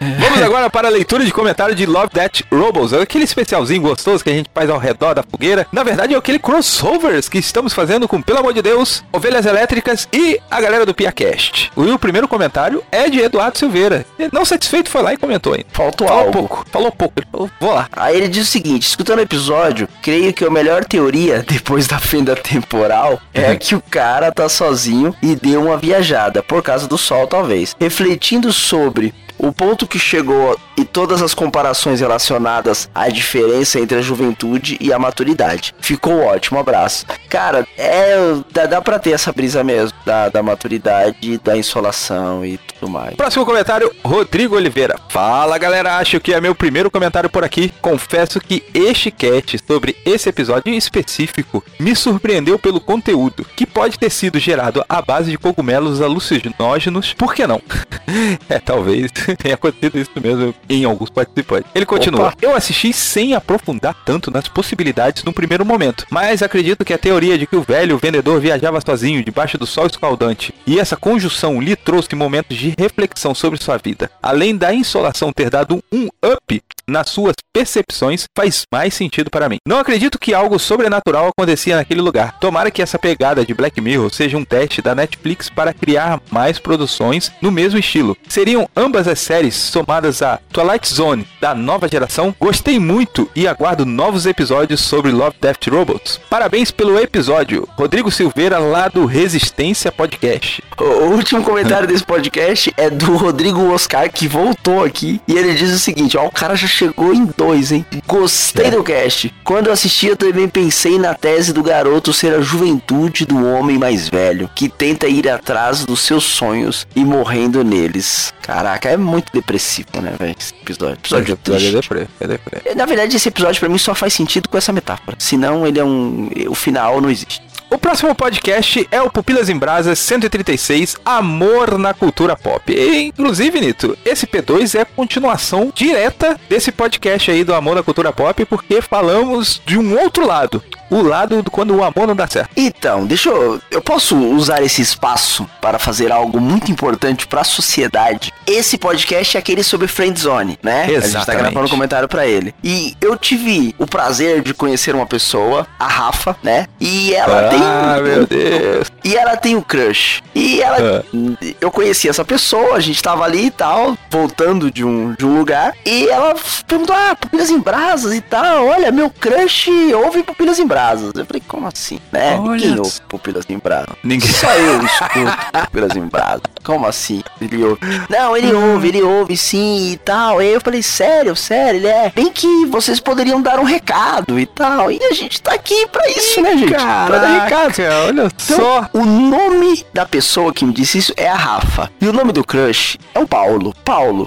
[SPEAKER 1] Vamos agora para a leitura de comentário de Love That Robots. É aquele especialzinho gostoso que a gente faz ao redor da fogueira. Na verdade, é aquele crossovers que estamos fazendo com pelo pelo amor de Deus, Ovelhas Elétricas e a galera do PiaCast. E o primeiro comentário é de Eduardo Silveira. não satisfeito foi lá e comentou, hein?
[SPEAKER 2] Faltou falou algo. pouco, falou pouco. Ele falou, vou lá. Aí ele diz o seguinte: escutando o episódio, creio que a melhor teoria, depois da fenda temporal, é uhum. que o cara tá sozinho e deu uma viajada, por causa do sol, talvez. Refletindo sobre o ponto que chegou e todas as comparações relacionadas à diferença entre a juventude e a maturidade. Ficou ótimo, abraço. Cara, é, dá, dá pra ter essa brisa mesmo, da, da maturidade, da insolação e tudo mais.
[SPEAKER 1] Próximo comentário, Rodrigo Oliveira. Fala galera, acho que é meu primeiro comentário por aqui. Confesso que este cat sobre esse episódio em específico me surpreendeu pelo conteúdo, que pode ter sido gerado à base de cogumelos alucinógenos, por que não? é, talvez. tem acontecido isso mesmo em alguns participantes. Ele continua: Opa. Eu assisti sem aprofundar tanto nas possibilidades no primeiro momento, mas acredito que a teoria de que o velho vendedor viajava sozinho debaixo do sol escaldante e essa conjunção lhe trouxe momentos de reflexão sobre sua vida, além da insolação ter dado um up nas suas percepções, faz mais sentido para mim. Não acredito que algo sobrenatural acontecia naquele lugar. Tomara que essa pegada de Black Mirror seja um teste da Netflix para criar mais produções no mesmo estilo. Seriam ambas as das séries somadas a Twilight Zone da nova geração, gostei muito e aguardo novos episódios sobre Love, Death Robots. Parabéns pelo episódio, Rodrigo Silveira lá do Resistência Podcast.
[SPEAKER 2] O, o último comentário desse podcast é do Rodrigo Oscar que voltou aqui e ele diz o seguinte: ó, o cara já chegou em dois, hein? Gostei é. do cast. Quando eu assisti, eu também pensei na tese do garoto ser a juventude do homem mais velho que tenta ir atrás dos seus sonhos e morrendo neles. Caraca, é muito depressivo, né, velho? Esse episódio. Episódio, é episódio é, deprê, é deprê. Na verdade, esse episódio para mim só faz sentido com essa metáfora. Senão ele é um. O final não existe.
[SPEAKER 1] O próximo podcast é o Pupilas em Brasa 136, Amor na Cultura Pop. E, inclusive, Nito, esse P2 é continuação direta desse podcast aí do Amor na Cultura Pop, porque falamos de um outro lado o lado quando o amor não dá certo.
[SPEAKER 2] Então, deixa eu. Eu posso usar esse espaço para fazer algo muito importante para a sociedade. Esse podcast é aquele sobre Friendzone, né? Exatamente. A gente tá gravando um comentário para ele. E eu tive o prazer de conhecer uma pessoa, a Rafa, né? E ela
[SPEAKER 1] ah,
[SPEAKER 2] tem. Ah,
[SPEAKER 1] meu Deus.
[SPEAKER 2] E ela tem o um crush. E ela. Ah. Eu conheci essa pessoa, a gente tava ali e tal, voltando de um, de um lugar. E ela perguntou: ah, pupilas em brasas e tal. Olha, meu crush ouve pupilas em brasas brasas. Eu falei, como assim, né? Olha. Ninguém ouve pupilas em brasas. Ninguém. Só eu escuto pupilas em brasas como assim? Ele ouve. Não, ele ouve, ele ouve sim e tal. E aí eu falei, sério, sério, ele é. Bem que vocês poderiam dar um recado e tal. E a gente tá aqui pra isso, né, gente? Caraca, pra dar recado. Olha então, só. O nome da pessoa que me disse isso é a Rafa. E o nome do crush é o Paulo. Paulo.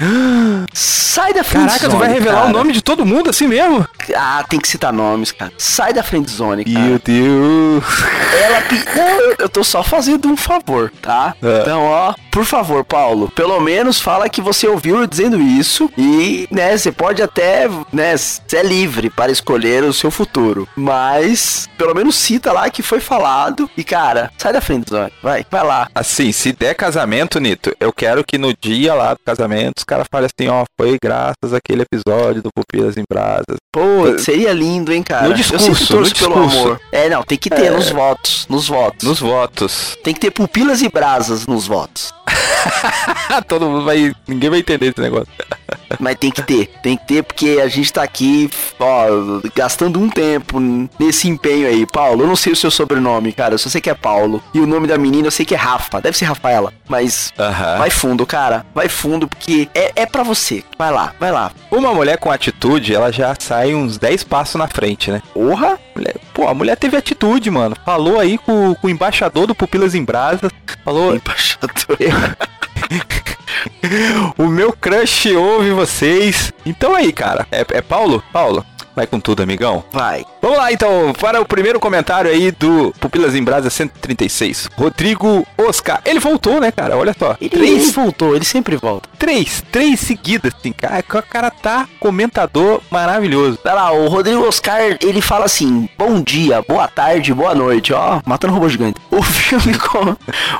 [SPEAKER 2] Sai da frente
[SPEAKER 1] Caraca, tu vai revelar cara. o nome de todo mundo assim mesmo?
[SPEAKER 2] Ah, tem que citar nomes, cara. Sai da frente zone, cara.
[SPEAKER 1] Meu Deus. Ela.
[SPEAKER 2] Eu tô só fazendo um favor, tá? É. Então, ó, por favor, Paulo, pelo menos fala que você ouviu eu dizendo isso e, né, você pode até, né, você é livre para escolher o seu futuro, mas pelo menos cita lá que foi falado e, cara, sai da frente, Zóio, vai, vai lá.
[SPEAKER 1] Assim, se der casamento, Nito, eu quero que no dia lá do casamento os caras falem assim, ó, foi graças àquele episódio do Pupilas em Brasas.
[SPEAKER 2] Pô, seria lindo, hein, cara? No
[SPEAKER 1] discurso, eu no discurso. pelo amor.
[SPEAKER 2] É, não, tem que ter é... nos votos, nos votos.
[SPEAKER 1] Nos votos.
[SPEAKER 2] Tem que ter pupilas e brasas nos votos.
[SPEAKER 1] Todo mundo vai. Ninguém vai entender esse negócio.
[SPEAKER 2] Mas tem que ter, tem que ter, porque a gente tá aqui, ó, gastando um tempo nesse empenho aí. Paulo, eu não sei o seu sobrenome, cara, eu só sei que é Paulo. E o nome da menina eu sei que é Rafa, deve ser Rafaela. Mas uh -huh. vai fundo, cara, vai fundo, porque é, é para você. Vai lá, vai lá.
[SPEAKER 1] Uma mulher com atitude, ela já sai uns 10 passos na frente, né? Porra! Mulher, pô, a mulher teve atitude, mano. Falou aí com, com o embaixador do Pupilas em Brasa. Falou. Embaixador. Eu... o meu crush ouve vocês. Então aí, cara. É, é Paulo? Paulo, vai com tudo, amigão. Vai. Vamos lá então, para o primeiro comentário aí do Pupilas em Brasa 136. Rodrigo Oscar. Ele voltou, né, cara? Olha só. Ele, três, voltou, ele sempre volta. Três, três seguidas, assim, cara. O cara tá comentador maravilhoso. Tá
[SPEAKER 2] lá, o Rodrigo Oscar, ele fala assim: bom dia, boa tarde, boa noite, ó. Matando robô gigante. O filme com,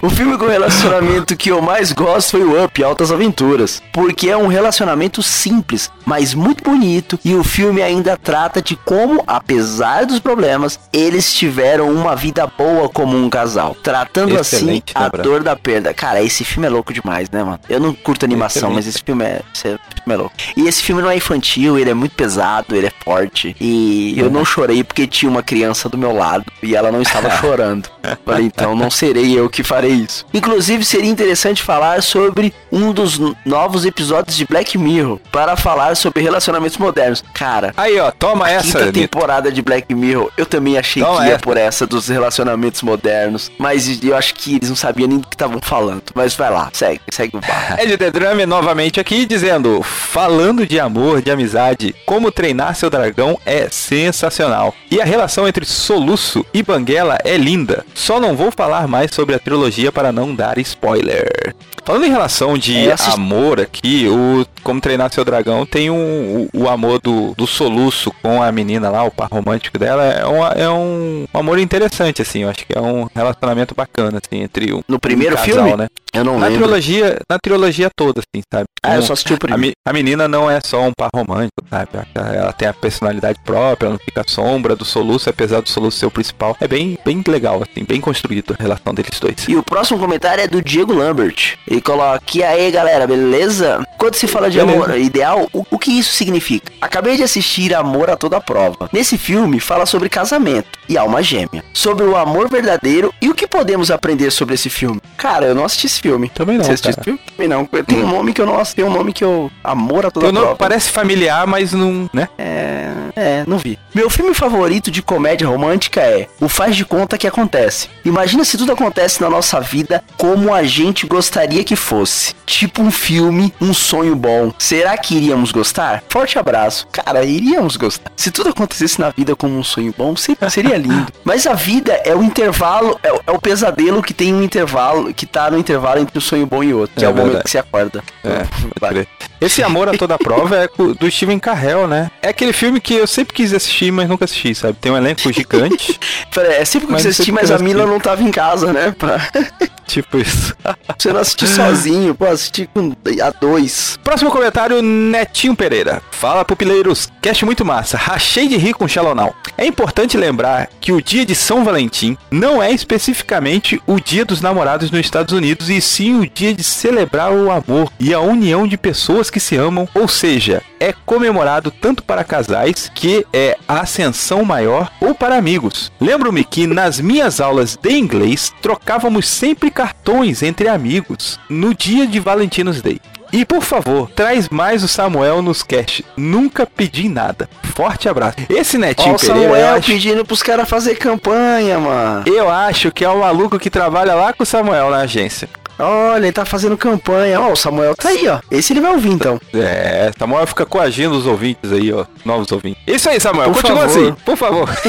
[SPEAKER 2] o filme com relacionamento que eu mais gosto foi o Up Altas Aventuras. Porque é um relacionamento simples, mas muito bonito. E o filme ainda trata de como, apesar apesar dos problemas, eles tiveram uma vida boa como um casal. Tratando assim Excelente, assim a né, dor da perda. Cara, esse filme é louco demais, né, mano? Eu não curto animação, Excelente. mas esse filme, é, esse filme é louco. E esse filme não é infantil, ele é muito pesado, ele é forte. E eu não uhum. chorei porque tinha uma criança do meu lado e ela não estava chorando. Falei, então não serei eu que farei isso. Inclusive, seria interessante falar sobre um dos novos episódios de Black Mirror para falar sobre relacionamentos modernos. Cara,
[SPEAKER 1] aí ó, toma essa.
[SPEAKER 2] Quinta temporada de de Black Mirror, eu também achei não que é. ia por essa dos relacionamentos modernos, mas eu acho que eles não sabiam nem do que estavam falando. Mas vai lá, segue, segue o bar. É
[SPEAKER 1] Ed The Drummer novamente aqui dizendo: falando de amor, de amizade, como treinar seu dragão é sensacional. E a relação entre Soluço e Banguela é linda. Só não vou falar mais sobre a trilogia para não dar spoiler. Falando em relação de é, assisti... amor aqui, o Como Treinar Seu Dragão tem um, o, o, amor do, do Soluço com a menina lá, o par romântico dela, é, uma, é um amor interessante, assim. Eu acho que é um relacionamento bacana, assim, entre o.
[SPEAKER 2] No primeiro um casal, filme? Né?
[SPEAKER 1] Eu não na lembro. Trilogia, na trilogia toda, assim, sabe? Ah, eu só assisti o primeiro. A, a, menina não é só um par romântico, sabe? Ela tem a personalidade própria, ela não fica sombra do Soluço, apesar do Soluço ser o principal. É bem, bem legal, assim, bem construído a relação deles dois.
[SPEAKER 2] E o próximo comentário é do Diego Lambert e coloca: E aí, galera, beleza? Quando se fala de beleza. amor ideal, o, o que isso significa? Acabei de assistir Amor a toda prova. Nesse filme fala sobre casamento e alma gêmea, sobre o amor verdadeiro e o que podemos aprender sobre esse filme. Cara, eu não assisti esse filme.
[SPEAKER 1] Também não. Você assistiu esse
[SPEAKER 2] filme? Também não. Tem um hum. nome que eu não tem um nome que eu Amor a toda eu não, prova.
[SPEAKER 1] Parece familiar, mas
[SPEAKER 2] não,
[SPEAKER 1] né?
[SPEAKER 2] É, é, não vi. Meu filme favorito de comédia romântica é O Faz de Conta que Acontece. Imagina se tudo acontece na nossa vida como a gente gostaria gostaria que fosse? Tipo um filme, um sonho bom. Será que iríamos gostar? Forte abraço. Cara, iríamos gostar. Se tudo acontecesse na vida como um sonho bom, seria lindo. Mas a vida é o intervalo, é o, é o pesadelo que tem um intervalo, que tá no intervalo entre um sonho bom e outro, que é, é o momento que você acorda. É,
[SPEAKER 1] vale. Esse amor a toda prova é do Steven Carrell, né? É aquele filme que eu sempre quis assistir, mas nunca assisti, sabe? Tem um elenco gigante.
[SPEAKER 2] Pera, é sempre que eu quis assistir, mas a Mila não tava em casa, né? Pra...
[SPEAKER 1] Tipo isso.
[SPEAKER 2] Você não assistir sozinho, pô, assistir com a dois.
[SPEAKER 1] Próximo comentário, Netinho Pereira. Fala, pupileiros. Cast muito massa. Rachei de rir com o É importante lembrar que o dia de São Valentim não é especificamente o dia dos namorados nos Estados Unidos, e sim o dia de celebrar o amor e a união de pessoas que se amam, ou seja, é comemorado tanto para casais, que é a ascensão maior, ou para amigos. Lembro-me que nas minhas aulas de inglês trocávamos sempre cartões entre amigos no dia de Valentinos Day. E por favor, traz mais o Samuel nos cast. Nunca pedi nada. Forte abraço.
[SPEAKER 2] Esse Netinho Ó, o Samuel pedindo acho... pedindo pros caras fazer campanha, mano.
[SPEAKER 1] Eu acho que é o maluco que trabalha lá com o Samuel na agência.
[SPEAKER 2] Olha, ele tá fazendo campanha. Ó, o Samuel tá aí, ó. Esse ele vai ouvir, então.
[SPEAKER 1] É, Samuel fica coagindo os ouvintes aí, ó. Novos ouvintes. Isso aí, Samuel. Por continua favor. assim, por favor.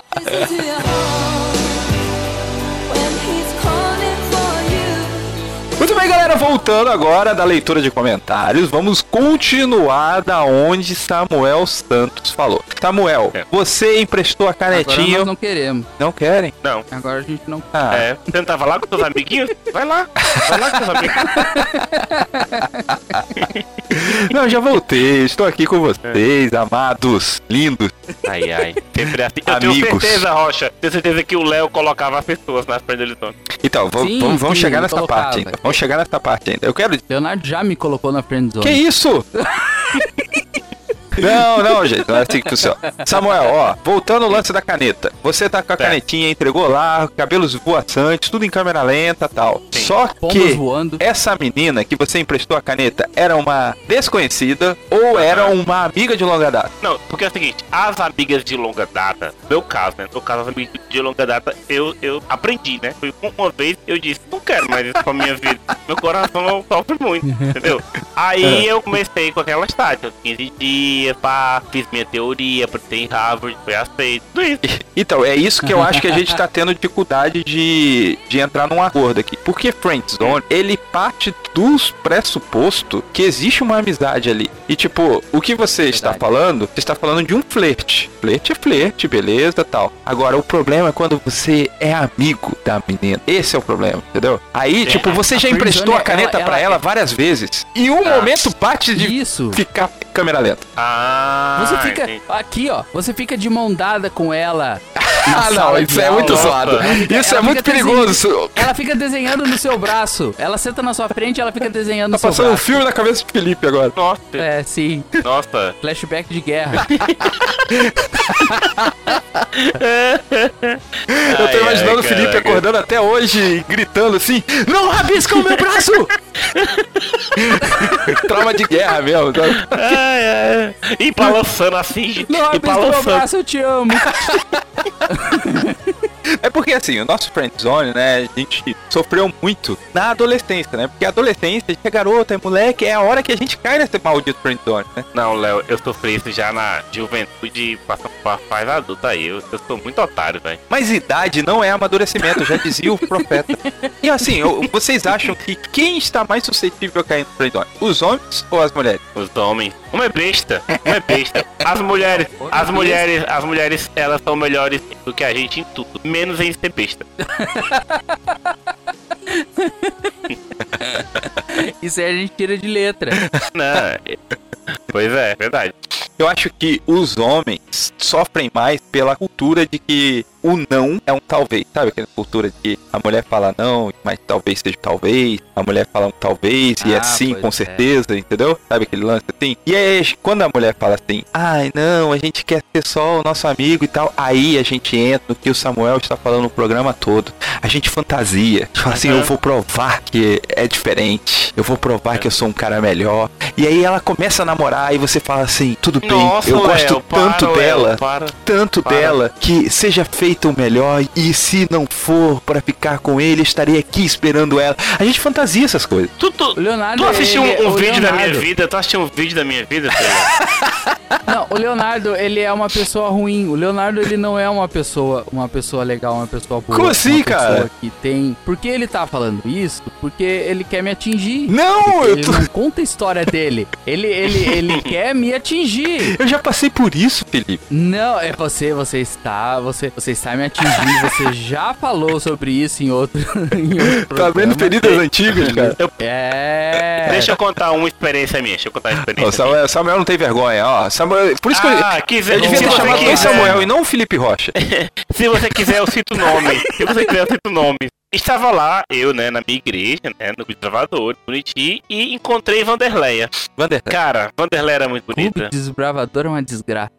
[SPEAKER 1] Muito bem, galera, voltando agora da leitura de comentários, vamos continuar da onde Samuel Santos falou. Samuel, é. você emprestou a canetinha. Agora
[SPEAKER 2] nós não queremos. Não querem? Não. Agora a gente não
[SPEAKER 1] ah. É,
[SPEAKER 2] você
[SPEAKER 1] não tava
[SPEAKER 2] lá com seus amiguinhos? Vai lá. Vai lá com seus
[SPEAKER 1] amiguinhos. não, já voltei. Estou aqui com vocês, é. amados, lindos.
[SPEAKER 2] Ai, ai.
[SPEAKER 1] Sempre assim. Eu Amigos. tenho
[SPEAKER 2] certeza, Rocha. Tenho certeza que o Léo colocava as pessoas nas frente do Litônio.
[SPEAKER 1] Então, vamos chegar nessa colocava. parte. Então. Vamos chegar nessa parte ainda. Eu quero.
[SPEAKER 2] Leonardo já me colocou na friendzone.
[SPEAKER 1] Que isso? Não, não, gente, não é assim que funciona. Samuel, ó, voltando ao lance da caneta. Você tá com a canetinha, entregou lá, cabelos voaçantes, tudo em câmera lenta tal. Sim. Só que voando. essa menina que você emprestou a caneta era uma desconhecida ou era uma amiga de longa data?
[SPEAKER 2] Não, porque é o seguinte, as amigas de longa data, meu caso, né? No caso, as amigas de longa data, eu, eu aprendi, né? Foi uma vez eu disse, não quero mais isso pra minha vida. Meu coração sofre muito, entendeu? Aí é. eu comecei com aquela estática, 15 assim, dias teoria, pá, fiz minha teoria, tem Harvard, foi aceito.
[SPEAKER 1] Então, é isso que eu acho que a gente tá tendo dificuldade de, de entrar num acordo aqui. Porque Zone, ele parte dos pressuposto que existe uma amizade ali. E tipo, o que você Verdade. está falando, você está falando de um flerte. Flerte é flerte, beleza, tal. Agora, o problema é quando você é amigo da menina. Esse é o problema, entendeu? Aí, é, tipo, você já emprestou a caneta ela, para ela, ela é- várias vezes. E um ah, momento bate
[SPEAKER 2] de isso.
[SPEAKER 1] ficar câmera lenta.
[SPEAKER 2] Ah, Você fica entendi. aqui, ó. Você fica de mão dada com ela.
[SPEAKER 1] Ah, não, isso é muito zoado. Isso é muito perigoso.
[SPEAKER 2] Ela fica desenhando no seu braço. Ela senta na sua frente ela fica desenhando tá no seu braço.
[SPEAKER 1] Tá passando um filme na cabeça de Felipe agora.
[SPEAKER 2] Nossa. É, sim. Nossa.
[SPEAKER 1] Flashback de guerra. Eu tô imaginando ai, o Felipe caraca. acordando até hoje gritando assim: Não rabisca o meu braço! Trauma de guerra mesmo. Tá? ai, é, ai.
[SPEAKER 2] É. E balançando assim,
[SPEAKER 1] não, e balançando. Meu braço, eu te amo. É porque assim, o nosso friendzone, né, a gente sofreu muito na adolescência, né? Porque a adolescência, a gente é garota, é moleque, é a hora que a gente cai nesse maldito friendzone, né?
[SPEAKER 2] Não, Léo, eu sofri isso já na juventude, passando pra fase adulta aí. Eu, eu sou muito otário, velho.
[SPEAKER 1] Mas idade não é amadurecimento, já dizia o profeta. E assim, eu, vocês acham que quem está mais suscetível a cair no friendzone? Os homens ou as mulheres?
[SPEAKER 2] Os homens. Uma é besta, uma é besta. As mulheres, as mulheres, as mulheres, elas são melhores do que a gente em tudo. Menos sem ser besta. Isso aí a gente tira de letra.
[SPEAKER 1] Não, é, pois é, é, verdade. Eu acho que os homens sofrem mais pela cultura de que o não é um talvez, sabe? Aquela cultura de a mulher fala não, mas talvez seja talvez, a mulher fala um talvez e é ah, é sim, com é. certeza, entendeu? Sabe aquele lance assim? E aí, quando a mulher fala assim, ai não, a gente quer ser só o nosso amigo e tal, aí a gente entra no que o Samuel está falando no programa todo. A gente fantasia, tipo assim, eu vou provar que é diferente, eu vou provar uhum. que eu sou um cara melhor. E aí ela começa a namorar e você fala assim, tudo Nossa, bem, eu gosto tanto para, dela, Léo, para, tanto para. dela, que seja feito o melhor e se não for para ficar com ele, estarei aqui esperando ela. A gente fantasia essas coisas.
[SPEAKER 2] Tu, tu, Leonardo, tu assistiu ele, um, é um vídeo Leonardo. da minha vida? Tu assistiu um vídeo da minha vida? Tá não, o Leonardo, ele é uma pessoa ruim. O Leonardo, ele não é uma pessoa, uma pessoa legal, uma pessoa boa. Como
[SPEAKER 1] assim, cara?
[SPEAKER 2] Que tem. Por que ele tá falando isso? Porque ele quer me atingir.
[SPEAKER 1] Não, eu tô... não conta a história dele. Ele, ele, ele quer me atingir.
[SPEAKER 2] Eu já passei por isso, Felipe.
[SPEAKER 1] Não, é você, você está, você, você Time atingir, você já falou sobre isso em outro. em outro tá vendo feridas antigas, cara? É.
[SPEAKER 2] Deixa eu contar uma experiência minha. Deixa eu contar uma experiência.
[SPEAKER 1] Samuel, Samuel, não tem vergonha, ó. Samuel, por isso ah, que eu, quiser, eu devia ter chamado quiser. Samuel e não o Felipe Rocha.
[SPEAKER 2] se você quiser, eu cito o nome. Se você quiser, eu cito o nome. Estava lá, eu, né, na minha igreja, né, no desbravador, bonitinho, e encontrei Vanderleia. Vanderleia. Cara, Vanderleia era muito bonita.
[SPEAKER 1] desbravador é uma desgraça.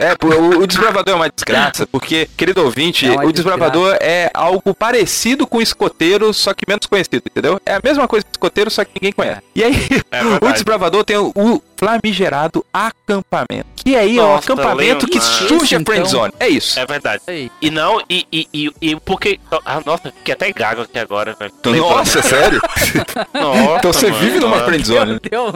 [SPEAKER 1] É, o, o desbravador é uma desgraça, porque, querido ouvinte, é o desbravador desgraça. é algo parecido com o escoteiro, só que menos conhecido, entendeu? É a mesma coisa que escoteiro, só que ninguém conhece. É. E aí, é o desbravador tem o, flamigerado acampamento. Que aí é Nossa, é o acampamento que surge a friendzone. Então. É isso.
[SPEAKER 2] É verdade. Aí. É e não, e, e, e, e, porque. Ah, nossa, que até gago aqui agora,
[SPEAKER 1] velho. Nossa, é sério? nossa, então você mano, vive numa nossa. friendzone. Deus.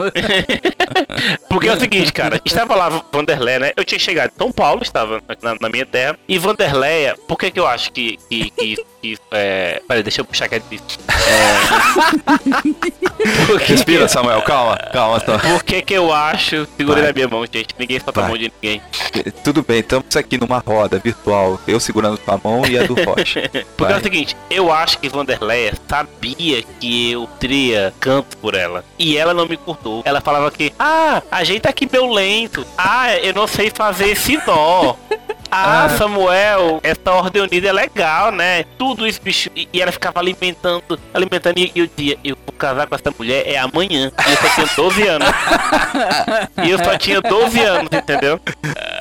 [SPEAKER 2] porque é o seguinte, cara, estava lá Vanderlei, né? Eu tinha chegado em São Paulo, estava na, na minha terra. E Vanderleia, por que, que eu acho que, que, que que. É... Peraí, deixa eu puxar aquele É... Porque...
[SPEAKER 1] Respira, Samuel, calma, calma. Tá.
[SPEAKER 2] Por que que eu acho. Segura na minha mão, gente. Ninguém solta a mão de ninguém.
[SPEAKER 1] Tudo bem, estamos aqui numa roda virtual. Eu segurando a mão e a do Rocha.
[SPEAKER 2] Porque Vai. é o seguinte, eu acho que Vanderleia sabia que eu teria canto por ela. E ela não me curtou. Ela falava que, ah, ajeita aqui meu lento. Ah, eu não sei fazer esse dó. Ah, ah, Samuel, essa ordem unida é legal, né? Tudo isso, bicho. E, e ela ficava alimentando, alimentando. E, o dia eu vou casar com essa mulher é amanhã. E eu só tinha 12 anos. e eu só tinha 12 anos, entendeu?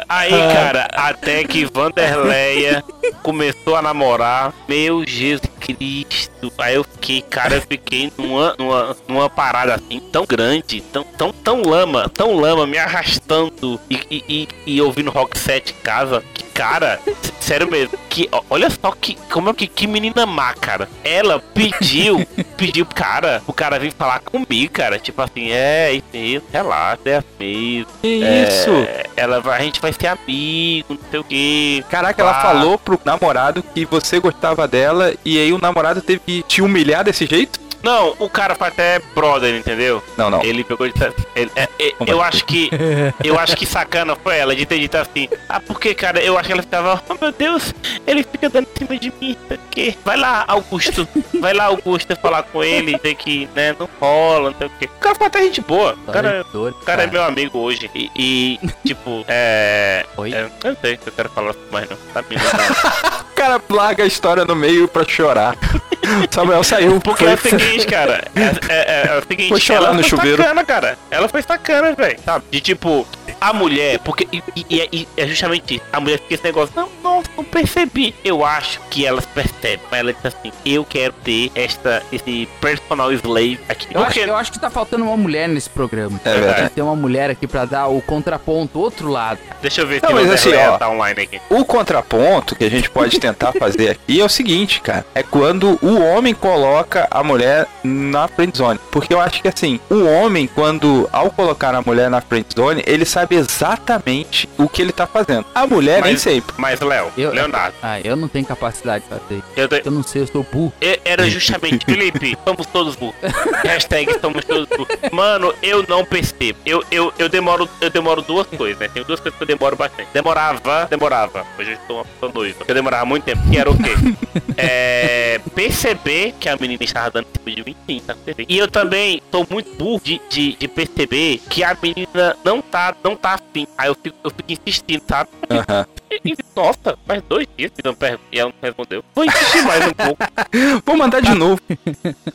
[SPEAKER 2] Aí, ah. cara, até que Vanderleia começou a namorar. Meu Jesus Cristo. Aí eu fiquei, cara, eu fiquei numa, numa, numa parada assim tão grande, tão, tão, tão lama, tão lama, me arrastando e, e, e, e ouvindo rock set em casa. Que cara, sério mesmo, que olha só que como é que, que menina má, cara. Ela pediu, pediu cara, o cara vir falar comigo, cara, tipo assim, é, é isso, relaxa, é mesmo. Assim, que é,
[SPEAKER 1] isso?
[SPEAKER 2] Ela vai, a gente vai ser amigo, não sei o quê
[SPEAKER 1] Caraca, pá. ela falou pro namorado que você gostava dela e aí o namorado teve que te humilhar desse jeito?
[SPEAKER 2] Não, o cara foi até brother, entendeu?
[SPEAKER 1] Não, não.
[SPEAKER 2] Ele pegou de. Ele, é, é, eu acho que. Eu acho que sacana foi ela de ter dito assim. Ah, porque, cara, eu acho que ela ficava. Oh, meu Deus, ele fica dando em cima de mim. Que? Vai lá, Augusto. Vai lá, Augusto, falar com ele. Tem que, né, não rola, não sei o quê. O cara foi até gente boa. O cara, o cara é meu amigo hoje. E, e tipo, é. Oi? É, eu não sei se eu quero falar mais, não. Tá me
[SPEAKER 1] cara larga a história no meio pra chorar. Samuel saiu. Porque foi... é
[SPEAKER 2] o seguinte, cara. É, é, é, é o seguinte, foi
[SPEAKER 1] chorar no foi chuveiro.
[SPEAKER 2] Sacana, cara. Ela foi sacana, velho. Sabe? De tipo, a mulher, porque. E, e, é, e, é justamente isso. A mulher fica esse negócio. Não, não, não percebi. Eu acho que elas percebem. Mas ela diz assim: eu quero ter esta, esse personal slave aqui.
[SPEAKER 1] Eu, porque... acho, eu acho que tá faltando uma mulher nesse programa. É verdade. Tem que ter uma mulher aqui pra dar o contraponto, outro lado. Deixa eu ver não, se mas assim, tá online aqui. O contraponto que a gente pode tentar tentar fazer aqui é o seguinte, cara. É quando o homem coloca a mulher na friend zone. Porque eu acho que assim, o homem, quando ao colocar a mulher na friend zone, ele sabe exatamente o que ele tá fazendo. A mulher mas, nem sempre.
[SPEAKER 2] Mas, Léo, Leonardo.
[SPEAKER 1] Ah, eu não tenho capacidade pra ter. Eu, te... eu não sei, eu sou burro. Eu,
[SPEAKER 2] era justamente, Felipe, somos todos burros. Hashtag somos todos burros. Mano, eu não percebo. Eu, eu, eu demoro, eu demoro duas coisas, né? Tem duas coisas que eu demoro bastante. Demorava, demorava. Hoje eu estou uma noiva. Eu demorava muito muito tempo, que era o quê? é, perceber que a menina estava dando tipo de mim, sim, tá E eu também tô muito burro de, de, de, perceber que a menina não tá, não tá afim. Aí eu fico, eu fico insistindo, sabe? Uhum. E, nossa, mais dois dias que não e ela não respondeu. Vou insistir mais um pouco.
[SPEAKER 1] Vou mandar de tá. novo.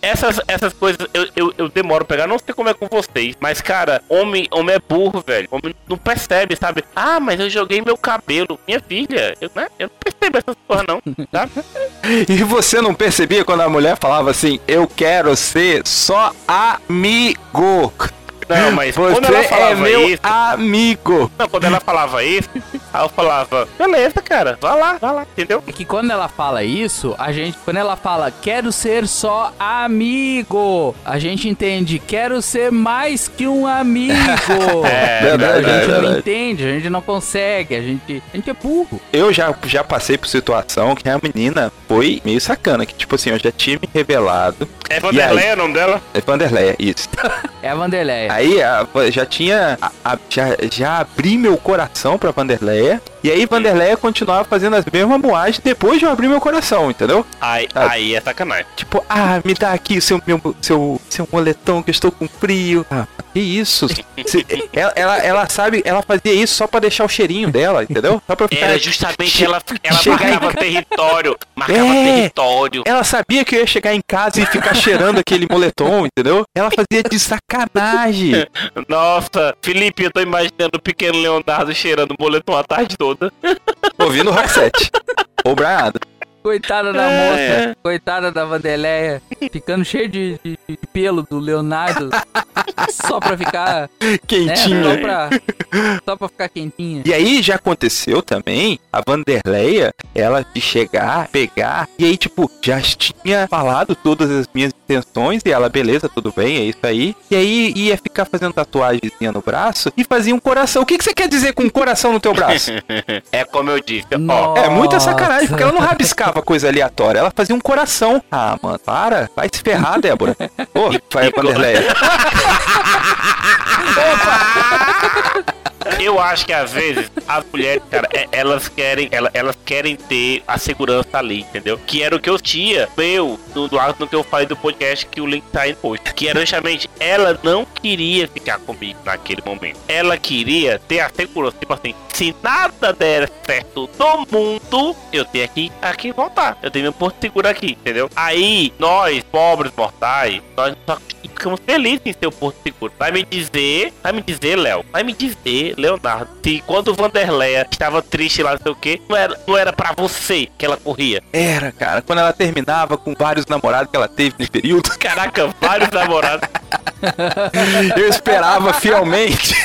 [SPEAKER 2] Essas, essas coisas eu, eu, eu demoro pegar, não sei como é com vocês, mas cara, homem, homem é burro, velho. Homem não percebe, sabe? Ah, mas eu joguei meu cabelo. Minha filha, eu, né? eu não percebo essas porra, não. Tá?
[SPEAKER 1] e você não percebia quando a mulher falava assim: Eu quero ser só amigo?
[SPEAKER 2] Não, mas Você quando ela falava é meu isso.
[SPEAKER 1] Amigo!
[SPEAKER 2] Não, quando ela falava isso, aí eu falava, beleza, cara, vá lá, vá lá, entendeu? É
[SPEAKER 1] que quando ela fala isso, a gente, quando ela fala, quero ser só amigo, a gente entende, quero ser mais que um amigo. é, verdade, a gente não entende, a gente não consegue, a gente, a gente é burro.
[SPEAKER 2] Eu já, já passei por situação que a menina foi meio sacana, que tipo assim, eu já tinha me revelado.
[SPEAKER 1] É Vanderleia aí, é o nome dela?
[SPEAKER 2] É Vanderleia, isso.
[SPEAKER 1] é a Vanderleia.
[SPEAKER 2] Aí ah, já tinha. já, já abri meu coração pra Vanderleia. E aí Vanderlei continuava fazendo as mesmas moagens depois de eu abrir meu coração, entendeu?
[SPEAKER 1] Aí, ah. aí é sacanagem.
[SPEAKER 2] Tipo, ah, me dá aqui seu meu seu seu moletom que eu estou com frio. Ah, que isso? Se, ela, ela, ela, sabe, ela fazia isso só para deixar o cheirinho dela, entendeu? Só para ficar... Era justamente ela ela marcava território, marcava é, território.
[SPEAKER 1] Ela sabia que eu ia chegar em casa e ficar cheirando aquele moletom, entendeu? Ela fazia de sacanagem.
[SPEAKER 2] Nossa, Felipe, eu tô imaginando o pequeno Leonardo cheirando moletom à tarde toda toda.
[SPEAKER 1] Ouvindo o Rock 7. Ou Brian Adams.
[SPEAKER 2] Coitada da é. moça, coitada da Vandeleia, ficando cheio de, de, de pelo do Leonardo, só pra ficar...
[SPEAKER 1] Quentinha. Né, só, pra,
[SPEAKER 2] só pra ficar quentinha.
[SPEAKER 1] E aí já aconteceu também, a Vanderleia, ela de chegar, pegar, e aí tipo, já tinha falado todas as minhas intenções, e ela, beleza, tudo bem, é isso aí. E aí ia ficar fazendo tatuagemzinha no braço, e fazia um coração. O que, que você quer dizer com um coração no teu braço?
[SPEAKER 2] é como eu disse, ó. É muita sacanagem, porque ela não rabiscava jogava coisa aleatória, ela fazia um coração. Ah, mano, para. Vai se ferrar, Débora. Ô, oh, vai, Vanderleia. Opa! Eu acho que às vezes as mulheres, cara, é, elas querem, elas, elas querem ter a segurança ali, entendeu? Que era o que eu tinha, meu, no, no que eu falei do podcast que o link tá aí depois. Que era justamente, ela não queria ficar comigo naquele momento. Ela queria ter a segurança, tipo assim, se nada der certo no mundo, eu tenho aqui, aqui voltar. Eu tenho meu porto seguro aqui, entendeu? Aí, nós, pobres mortais, nós só ficamos felizes em ter o porto seguro. Vai me dizer, vai me dizer, Léo, vai me dizer Leonardo. E quando Vanderleia estava triste lá, não sei o que, não era, não era pra você que ela corria.
[SPEAKER 1] Era, cara. Quando ela terminava com vários namorados que ela teve nesse período.
[SPEAKER 2] Caraca, vários namorados.
[SPEAKER 1] Eu esperava fielmente.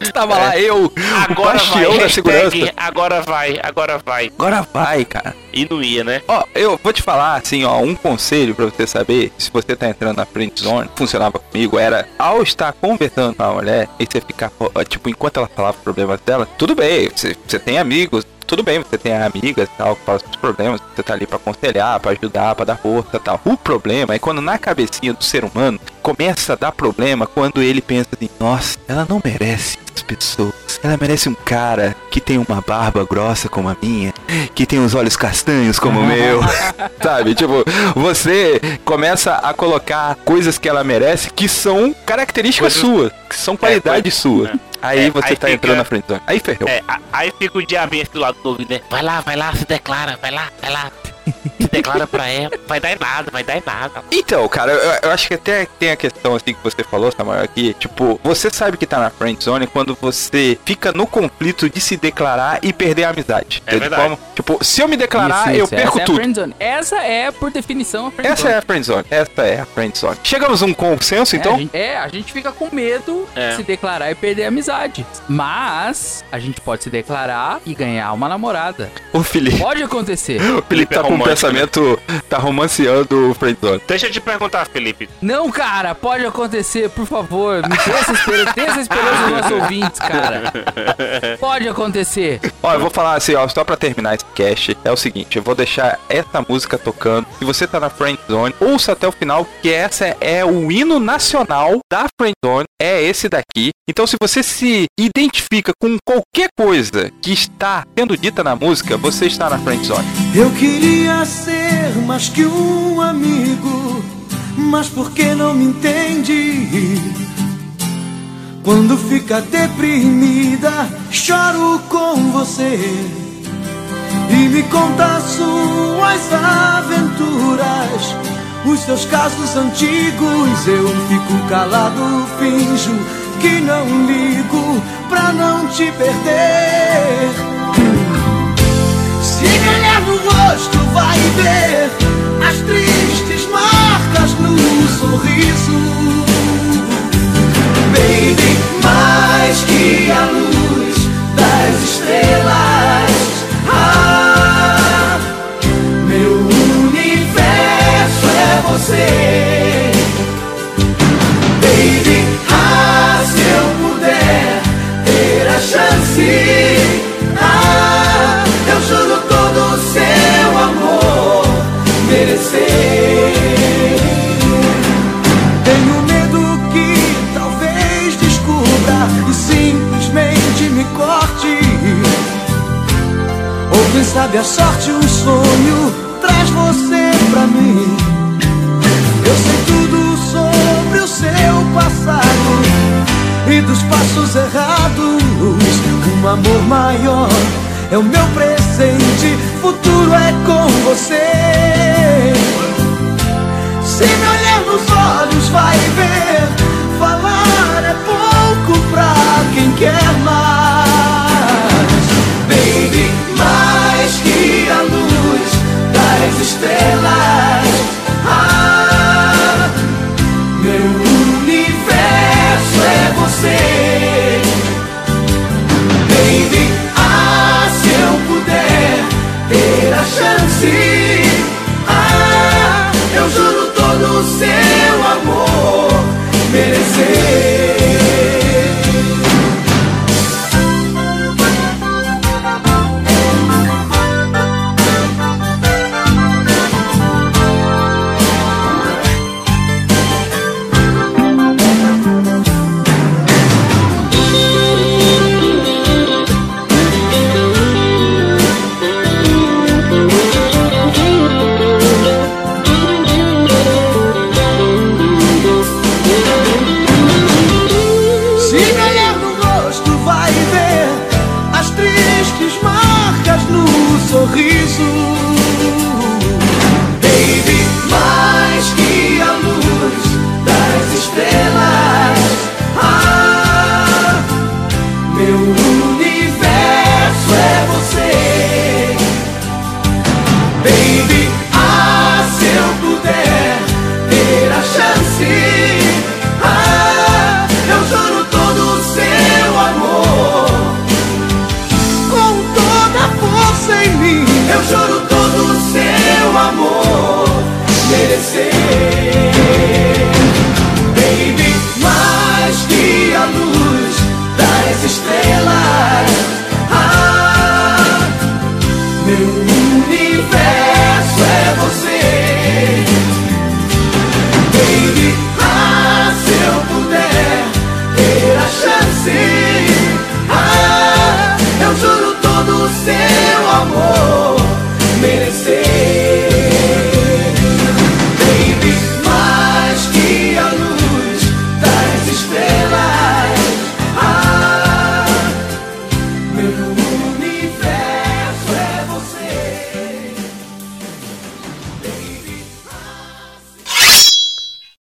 [SPEAKER 1] Tava lá é. eu, agora o vai, da segurança.
[SPEAKER 2] Agora vai, agora vai.
[SPEAKER 1] Agora vai, cara.
[SPEAKER 2] E não ia, né?
[SPEAKER 1] Ó, eu vou te falar assim, ó, um conselho para você saber se você tá entrando na friend zone, funcionava comigo, era ao estar conversando com a mulher e você ficar, tipo, enquanto ela falava problemas dela, tudo bem, você, você tem amigos, tudo bem, você tem amigas e tal, que falam os problemas, você tá ali pra aconselhar, pra ajudar, pra dar força e tal. O problema é quando na cabecinha do ser humano começa a dar problema quando ele pensa assim, nossa, ela não merece as pessoas. Ela merece um cara que tem uma barba grossa como a minha, que tem os olhos castanhos como o meu. Sabe? Tipo, você começa a colocar coisas que ela merece que são características coisas... suas, que são é, qualidade é, sua. É. Aí é, você aí tá fica... entrando na frente
[SPEAKER 2] zone. Aí ferrou. É, aí fica o diabinho do lado do ouvido, né? Vai lá, vai lá, se declara, vai lá, vai lá declara pra ela, vai dar em nada, vai dar em nada.
[SPEAKER 1] Então, cara, eu, eu, acho que até tem a questão assim que você falou, samara que, tipo, você sabe que tá na friend zone quando você fica no conflito de se declarar e perder a amizade. É verdade. tipo, se eu me declarar, isso, isso, eu perco
[SPEAKER 2] essa tudo. É
[SPEAKER 1] a zone.
[SPEAKER 2] Essa é, por definição, a
[SPEAKER 1] friend essa zone. Essa é a friend zone. Essa é a friend zone. Chegamos a um consenso, é, então?
[SPEAKER 2] A gente, é, a gente fica com medo é. de se declarar e perder a amizade. Mas a gente pode se declarar e ganhar uma namorada.
[SPEAKER 1] O Felipe. Pode acontecer. O Felipe então, tá com né? pensamento. Tá romanceando o friendzone.
[SPEAKER 2] Deixa eu te perguntar, Felipe.
[SPEAKER 1] Não, cara, pode acontecer, por favor. Me dê essa esperança, dê essa esperança dos nossos ouvintes, cara. Pode acontecer. Ó, eu vou falar assim, ó, só pra terminar esse cast. É o seguinte, eu vou deixar essa música tocando. Se você tá na friendzone, ouça até o final, que essa é o hino nacional da friendzone. É esse daqui. Então, se você se identifica com qualquer coisa que está sendo dita na música, você está na friendzone.
[SPEAKER 4] Eu queria queria ser mais que um amigo, mas por que não me entende? Quando fica deprimida, choro com você e me conta suas aventuras, os seus casos antigos. Eu fico calado, finjo que não ligo pra não te perder no rosto vai ver as tristes marcas no sorriso. Baby, mais que a luz das estrelas.